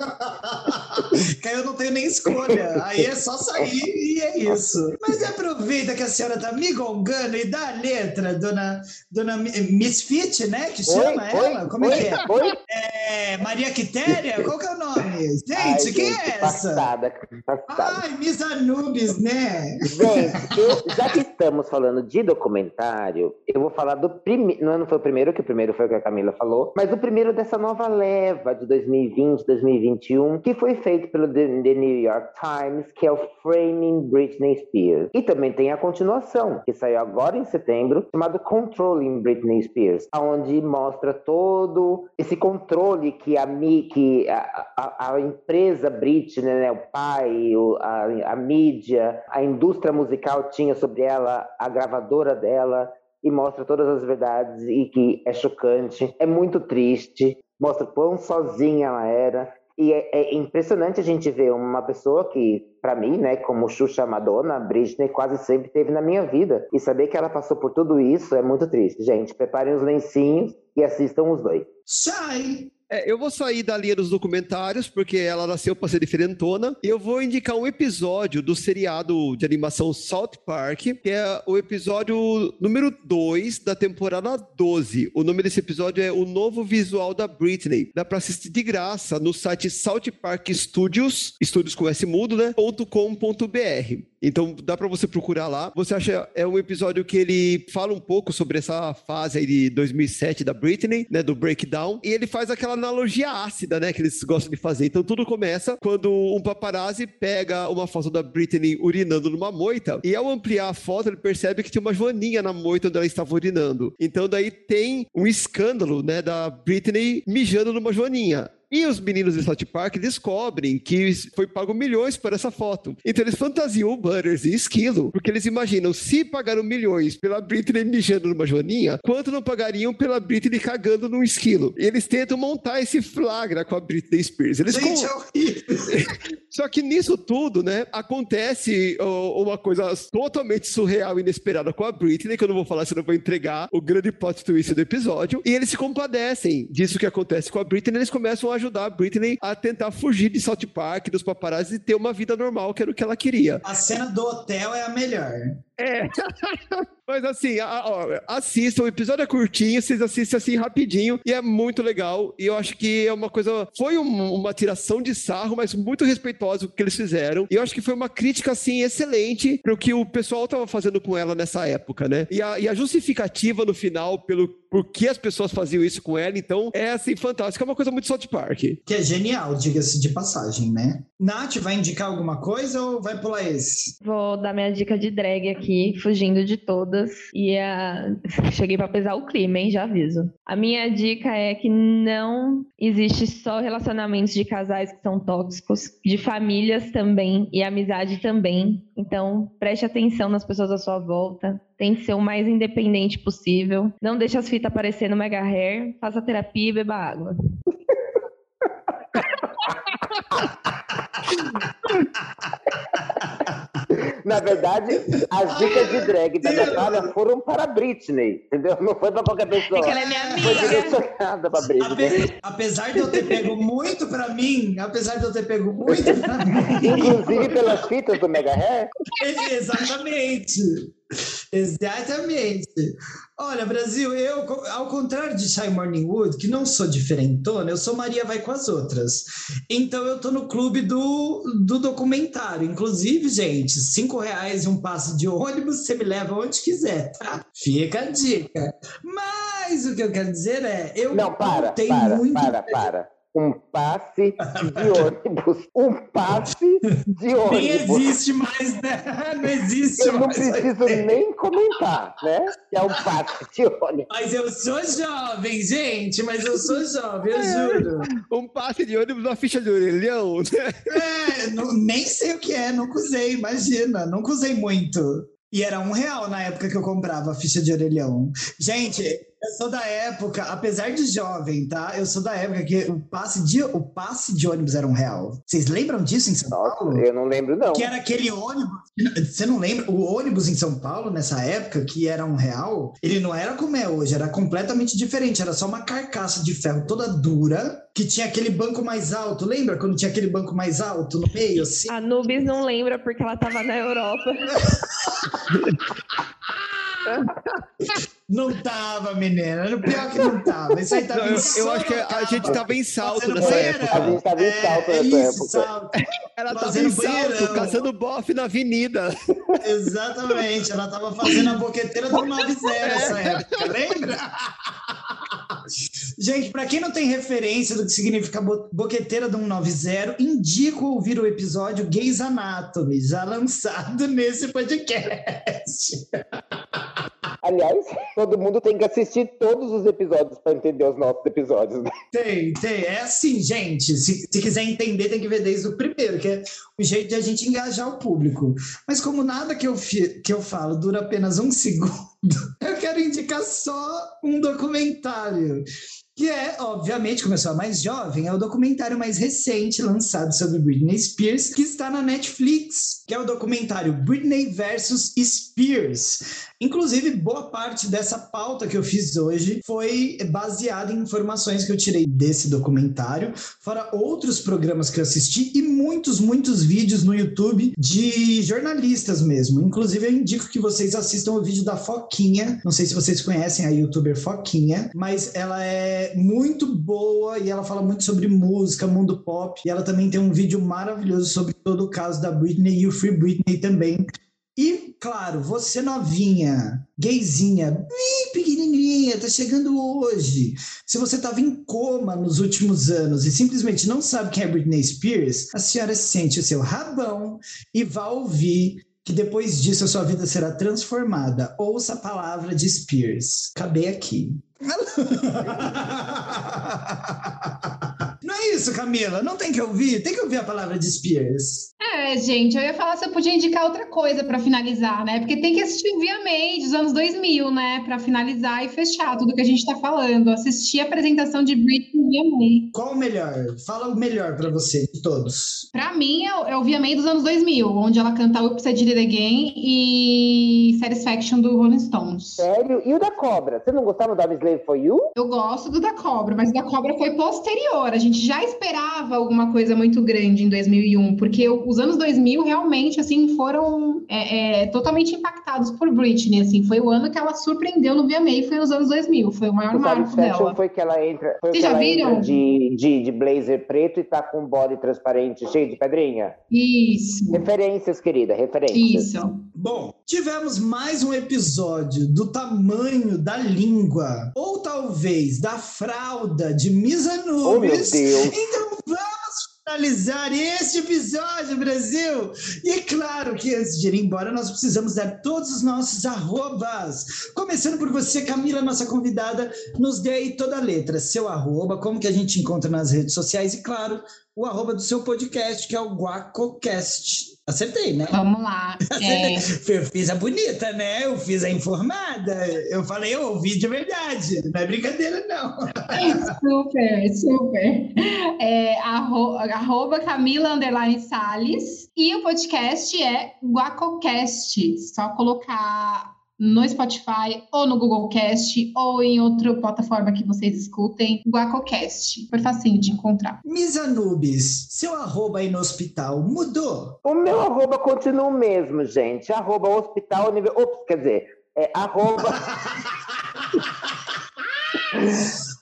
que eu não tenho nem escolha. Aí é só sair e é isso. Mas aproveita que a senhora tá me gongando e dá a letra, dona, dona Misfit, né? Que chama oi, ela? Oi, Como é que é? Oi? é? Maria Quitéria? Qual que é o nome? Gente, Ai, quem gente, é essa? Passada, passada. Ai, Miss Anubis, né? Gente, eu, já que estamos falando de documentário, eu vou falar do primeiro. Não, não foi o primeiro, que o primeiro foi o que a Camila falou, mas o primeiro dessa nova leva de 2020, 2021 2021, que foi feito pelo The, New York Times, que é o Framing Britney Spears. E também tem a continuação, que saiu agora em setembro, chamado Controlling Britney Spears, onde mostra todo esse controle que a, que a, a, a empresa Britney, né, o pai, o, a, a mídia, a indústria musical tinha sobre ela, a gravadora dela, e mostra todas as verdades e que é chocante, é muito triste, mostra quão sozinha ela era, e é, é, impressionante a gente ver uma pessoa que, para mim, né, como Xuxa Madonna, Britney quase sempre teve na minha vida. E saber que ela passou por tudo isso é muito triste. Gente, preparem os lencinhos e assistam os dois. Shai! É, eu vou sair da linha dos documentários, porque ela nasceu para ser diferentona, eu vou indicar um episódio do seriado de animação South Park, que é o episódio número 2 da temporada 12. O nome desse episódio é O Novo Visual da Britney. Dá para assistir de graça no site South Park Studios, estúdios com S mudo, né? .com.br. Então dá para você procurar lá. Você acha é um episódio que ele fala um pouco sobre essa fase aí de 2007 da Britney, né, do breakdown, e ele faz aquela analogia ácida, né, que eles gostam de fazer. Então tudo começa quando um paparazzi pega uma foto da Britney urinando numa moita e ao ampliar a foto ele percebe que tinha uma joaninha na moita onde ela estava urinando. Então daí tem um escândalo, né, da Britney mijando numa joaninha. E os meninos de South Park descobrem que foi pago milhões por essa foto. Então eles fantasiam o Butters e Esquilo, porque eles imaginam, se pagaram milhões pela Britney mijando numa joaninha, quanto não pagariam pela Britney cagando num esquilo? E eles tentam montar esse flagra com a Britney Spears. Eles Gente, com... é. Só que nisso tudo, né, acontece uma coisa totalmente surreal e inesperada com a Britney, que eu não vou falar, senão eu vou entregar o grande plot twist do episódio. E eles se compadecem disso que acontece com a Britney, eles começam a ajudar a Britney a tentar fugir de South Park, dos paparazzi e ter uma vida normal, que era o que ela queria. A cena do hotel é a melhor. É. Mas assim, ó, assistam, o episódio é curtinho, vocês assistem assim rapidinho e é muito legal. E eu acho que é uma coisa. Foi um- uma tiração de sarro, mas muito respeitosa o que eles fizeram. E eu acho que foi uma crítica, assim, excelente pro que o pessoal tava fazendo com ela nessa época, né? E a, e a justificativa no final, pelo por que as pessoas faziam isso com ela, então é assim, fantástico. É uma coisa muito South Park. Que é genial, diga-se de passagem, né? Nath, vai indicar alguma coisa ou vai pular esse? Vou dar minha dica de drag aqui, fugindo de todas. E a... cheguei pra pesar o clima, hein? Já aviso. A minha dica é que não existe só relacionamentos de casais que são tóxicos, de famílias também e amizade também. Então, preste atenção nas pessoas à sua volta. Tente ser o mais independente possível. Não deixe as fitas aparecer no Mega Hair. Faça terapia e beba água. Na verdade, as dicas de drag da Natália foram para a Britney, entendeu? Não foi para qualquer pessoa. É que ela é minha Foi amiga. direcionada para Britney. Ape- apesar de eu ter pego muito pra mim, apesar de eu ter pego muito pra mim. Inclusive pelas fitas do Mega Hair. Exatamente. Exatamente. Olha, Brasil, eu, ao contrário de Shy Morningwood, que não sou diferentona, eu sou Maria Vai com as Outras. Então eu tô no clube do, do documentário. Inclusive, gente, cinco reais e um passe de ônibus, você me leva onde quiser, tá? Fica a dica. Mas o que eu quero dizer é, eu Não, para, para, muito para, para. Um passe de ônibus. Um passe de Nem ônibus. existe mais, né? Não existe Eu não mais. preciso nem comentar, né? Que é um passe de ônibus. Mas eu sou jovem, gente, mas eu sou jovem, eu juro. Um passe de ônibus na ficha de orelhão, né? É, não- nem sei o que é, nunca usei, imagina, nunca usei muito. E era um real na época que eu comprava a ficha de orelhão. Gente, eu sou da época, apesar de jovem, tá? Eu sou da época que o passe de, o passe de ônibus era um real. Vocês lembram disso em São Nossa, Paulo? eu não lembro, não. Que era aquele ônibus. Você não lembra? O ônibus em São Paulo, nessa época, que era um real, ele não era como é hoje, era completamente diferente. Era só uma carcaça de ferro toda dura, que tinha aquele banco mais alto. Lembra quando tinha aquele banco mais alto no meio? Assim? A Nubis não lembra porque ela tava na Europa. Não tava, menina. Era o pior que não tava. Isso aí tava Não, em eu, eu acho que a gente tava em salto fazendo nessa banheirão. época. A gente tava em salto nessa isso, época. salto. Ela tava Fazendo em salto, banheirão. caçando bofe na avenida. Exatamente, ela tava fazendo a boqueteira do 90 nessa época, lembra? Gente, pra quem não tem referência do que significa bo- boqueteira do 190, indico ouvir o episódio Gays Anatomy, já lançado nesse podcast. Aliás, todo mundo tem que assistir todos os episódios para entender os nossos episódios. né? Tem, tem. É assim, gente. Se, se quiser entender, tem que ver desde o primeiro, que é o jeito de a gente engajar o público. Mas como nada que eu, que eu falo dura apenas um segundo, eu quero indicar só um documentário. Que é, obviamente, como eu sou a mais jovem, é o documentário mais recente lançado sobre Britney Spears, que está na Netflix, que é o documentário Britney versus Spears. Inclusive, boa parte dessa pauta que eu fiz hoje foi baseada em informações que eu tirei desse documentário, fora outros programas que eu assisti e muitos, muitos vídeos no YouTube de jornalistas mesmo. Inclusive, eu indico que vocês assistam o vídeo da Foquinha. Não sei se vocês conhecem a youtuber Foquinha, mas ela é muito boa e ela fala muito sobre música, mundo pop. E ela também tem um vídeo maravilhoso sobre todo o caso da Britney e o Free Britney também. E, claro, você novinha, gayzinha, bem pequenininha, tá chegando hoje. Se você tava em coma nos últimos anos e simplesmente não sabe quem é Britney Spears, a senhora sente o seu rabão e vá ouvir que depois disso a sua vida será transformada. Ouça a palavra de Spears. Acabei aqui. Não é isso, Camila. Não tem que ouvir. Tem que ouvir a palavra de Spears. É, gente, eu ia falar se eu podia indicar outra coisa para finalizar, né? Porque tem que assistir VMA dos anos 2000, né? Para finalizar e fechar tudo que a gente tá falando. Assistir a apresentação de Britney VMA. Qual o melhor? Fala o melhor para você, de todos. Para mim, é o, é o VMA dos anos 2000, onde ela canta Oops, I Did It Again e Satisfaction do Rolling Stones. Sério? E o da Cobra? Você não gostava do I'm Slave For You? Eu gosto do da Cobra, mas o da Cobra foi posterior. A gente já esperava alguma coisa muito grande em 2001, porque os anos 2000 realmente, assim, foram é, é, totalmente impactados por Britney, assim. Foi o ano que ela surpreendeu no VMA, foi nos anos 2000. Foi o maior O marco dela. foi que ela entra, foi Vocês que já ela viram? entra de, de, de blazer preto e tá com um body transparente cheio de pedrinha? Isso, Referências, querida, referências. isso. Bom, tivemos mais um episódio do tamanho da língua, ou talvez da fralda de Misa Oh, meu. Deus. Então vamos finalizar este episódio, Brasil! E claro que antes de ir embora, nós precisamos dar todos os nossos arrobas. Começando por você, Camila, nossa convidada, nos dê aí toda a letra, seu arroba, como que a gente encontra nas redes sociais e, claro, o arroba do seu podcast, que é o GuacoCast. Acertei, né? Vamos lá. É, Eu fiz a bonita, né? Eu fiz a informada. Eu falei, eu ouvi de verdade. Não é brincadeira, não. super, super. É, arro, arroba Camila Underline Salles. E o podcast é Guacocast. Só colocar no Spotify ou no Google Cast ou em outra plataforma que vocês escutem, Guacocast. Foi facinho de encontrar. Misa Nubes, seu arroba aí no hospital mudou? O meu arroba continua o mesmo, gente. Arroba hospital nível. Ops, quer dizer, é arroba.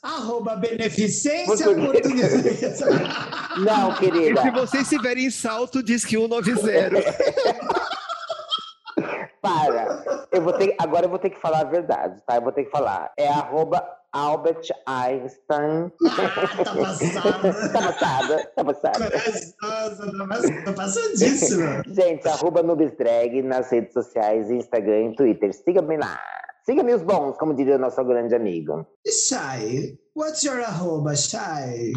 Arroba beneficência Português. portuguesa. Não, E querida. se vocês estiverem em salto, diz que 190. Para. Eu vou ter, agora eu vou ter que falar a verdade, tá? Eu vou ter que falar. É arroba Albert Einstein. tá passada. tá passada, tá passada. Corajosa, tá pass- tá passadíssima. Gente, arroba nas redes sociais, Instagram e Twitter. Siga-me lá. Siga-me os bons, como diria o nosso grande amigo. Shai, what's your arroba, Shai?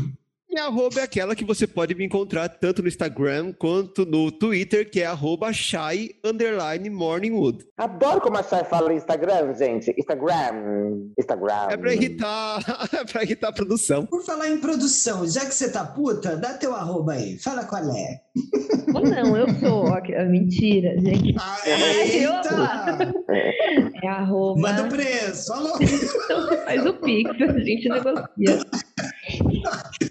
Minha arroba é aquela que você pode me encontrar tanto no Instagram quanto no Twitter, que é arroba shy underline morningwood. Adoro como a Chay fala no Instagram, gente. Instagram. Instagram. É pra irritar, é pra irritar a produção. Por falar em produção, já que você tá puta, dá teu arroba aí. Fala qual é. Ou não, eu sou. que- Mentira, gente. Ah, eita! É arroba. Manda o preço. Alô? Então você faz o Pix, a gente negocia.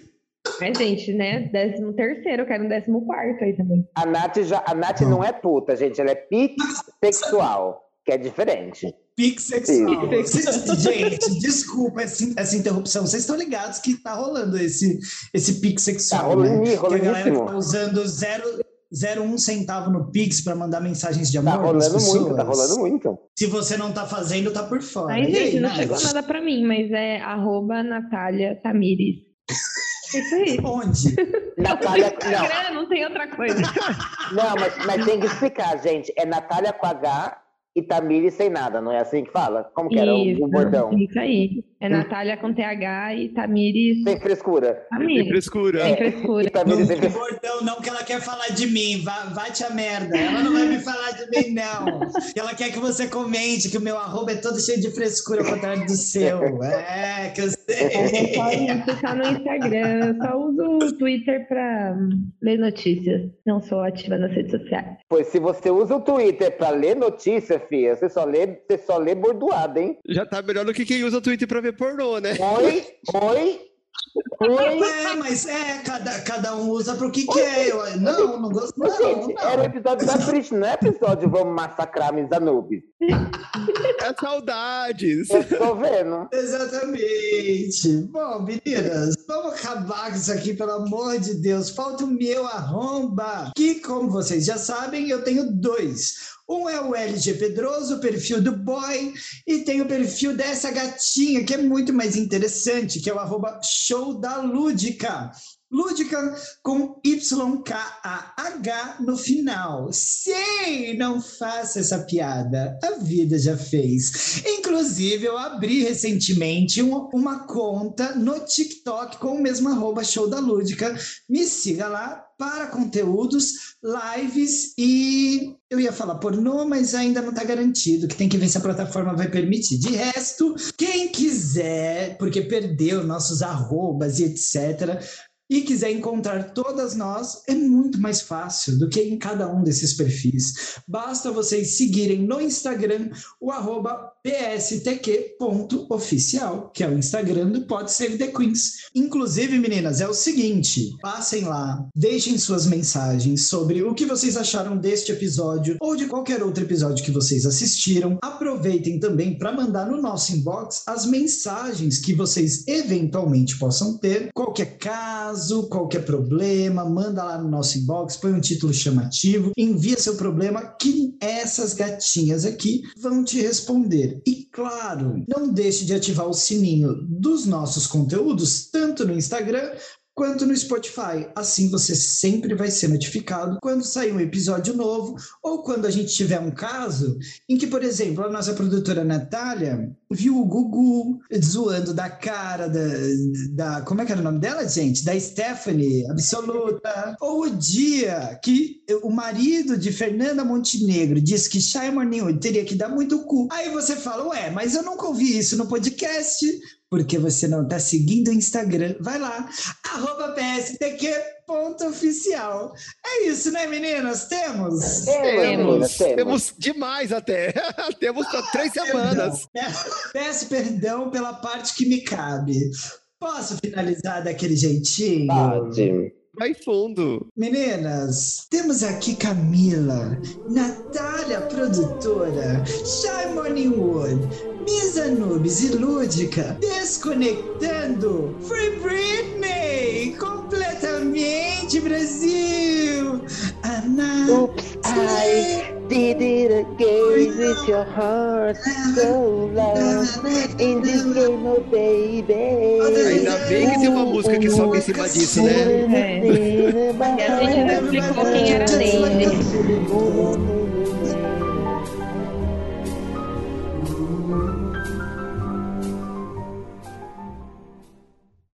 Mas, gente, né? Décimo terceiro, eu quero um décimo quarto aí também. A Nath, já, a Nath não é puta, gente. Ela é pixexual, que é diferente. Vocês- Gente, desculpa essa, essa interrupção. Vocês estão ligados que tá rolando esse, esse pique Tá sexual, rolando, né? Que a galera tá usando 0,1 centavo no Pix para mandar mensagens de amor Tá rolando pessoas. muito, tá rolando muito. Se você não tá fazendo, tá por fora. Aí, gente, não Nath? chegou nada pra mim, mas é arroba Natália Tamires. É Isso aí. Onde? Natália. Instagram, não tem outra coisa. Não, não mas, mas tem que explicar, gente. É Natália com H e Tamires sem nada, não é assim que fala? Como que era o, Isso, o bordão? Isso aí. É Natália com TH e Tamires. Sem frescura. Tem Tamires. frescura. Sem E frescura. Tamires Não sem tem frescura. bordão, não, que ela quer falar de mim. Vá, vá-te a merda. Ela não vai me falar de mim, não. Ela quer que você comente que o meu arroba é todo cheio de frescura ao contrário do seu. É, que eu Eu sei. só isso tá no Instagram. Eu só uso o Twitter pra ler notícias. Não sou ativa nas redes sociais. Pois se você usa o Twitter pra ler notícia, filha, você só lê, você só lê bordoada, hein? Já tá melhor do que quem usa o Twitter pra ver pornô, né? Oi? Oi? Oi? É, mas é, cada, cada um usa pro que quer. Eu, não, não gosto, não, gente, era o não. episódio da Britney, não é episódio Vamos Massacrar Miss Anubis. É saudades. Eu tô vendo. Exatamente. Bom, meninas, vamos acabar com isso aqui, pelo amor de Deus. Falta o meu arromba, que, como vocês já sabem, eu tenho dois. Um é o LG Pedroso, o perfil do boy, e tem o perfil dessa gatinha, que é muito mais interessante, que é o arroba show da Lúdica. Lúdica com YKAH no final. Sei, não faça essa piada. A vida já fez. Inclusive, eu abri recentemente um- uma conta no TikTok com o mesmo arroba show da Lúdica. Me siga lá para conteúdos, lives e eu ia falar pornô, mas ainda não está garantido, que tem que ver se a plataforma vai permitir. De resto, quem quiser, porque perdeu nossos arrobas e etc., e quiser encontrar todas nós, é muito mais fácil do que em cada um desses perfis. Basta vocês seguirem no Instagram o arroba pstq.oficial, que é o Instagram do Pod Save the Queens. Inclusive, meninas, é o seguinte: passem lá, deixem suas mensagens sobre o que vocês acharam deste episódio ou de qualquer outro episódio que vocês assistiram. Aproveitem também para mandar no nosso inbox as mensagens que vocês eventualmente possam ter, qualquer caso, qualquer problema, manda lá no nosso inbox, põe um título chamativo, envia seu problema que essas gatinhas aqui vão te responder. E claro, não deixe de ativar o sininho dos nossos conteúdos, tanto no Instagram quanto no Spotify. Assim você sempre vai ser notificado quando sair um episódio novo ou quando a gente tiver um caso em que, por exemplo, a nossa produtora Natália viu o Gugu zoando da cara da, da. Como é que era o nome dela, gente? Da Stephanie, absoluta. Ou o dia que o marido de Fernanda Montenegro disse que Shai Morning Wood teria que dar muito cu. Aí você fala, ué, mas eu nunca ouvi isso no podcast. Porque você não está seguindo o Instagram. Vai lá, arroba pstq.oficial. É isso, né, meninas? Temos? Temos, Temos, temos. demais até. temos para três semanas. Perdão. Peço perdão pela parte que me cabe. Posso finalizar daquele jeitinho? Pode. Vai fundo. Meninas, temos aqui Camila, Natália, produtora, Shy Morningwood, Miss Anubis e Lúdica, desconectando Free Britney, completamente Brasil. Ana, Oops, I did it again with your heart so loud in this game, oh baby. Ainda bem que tem uma música que sobe em cima disso, né? É. E a gente não explicou quem era Neide.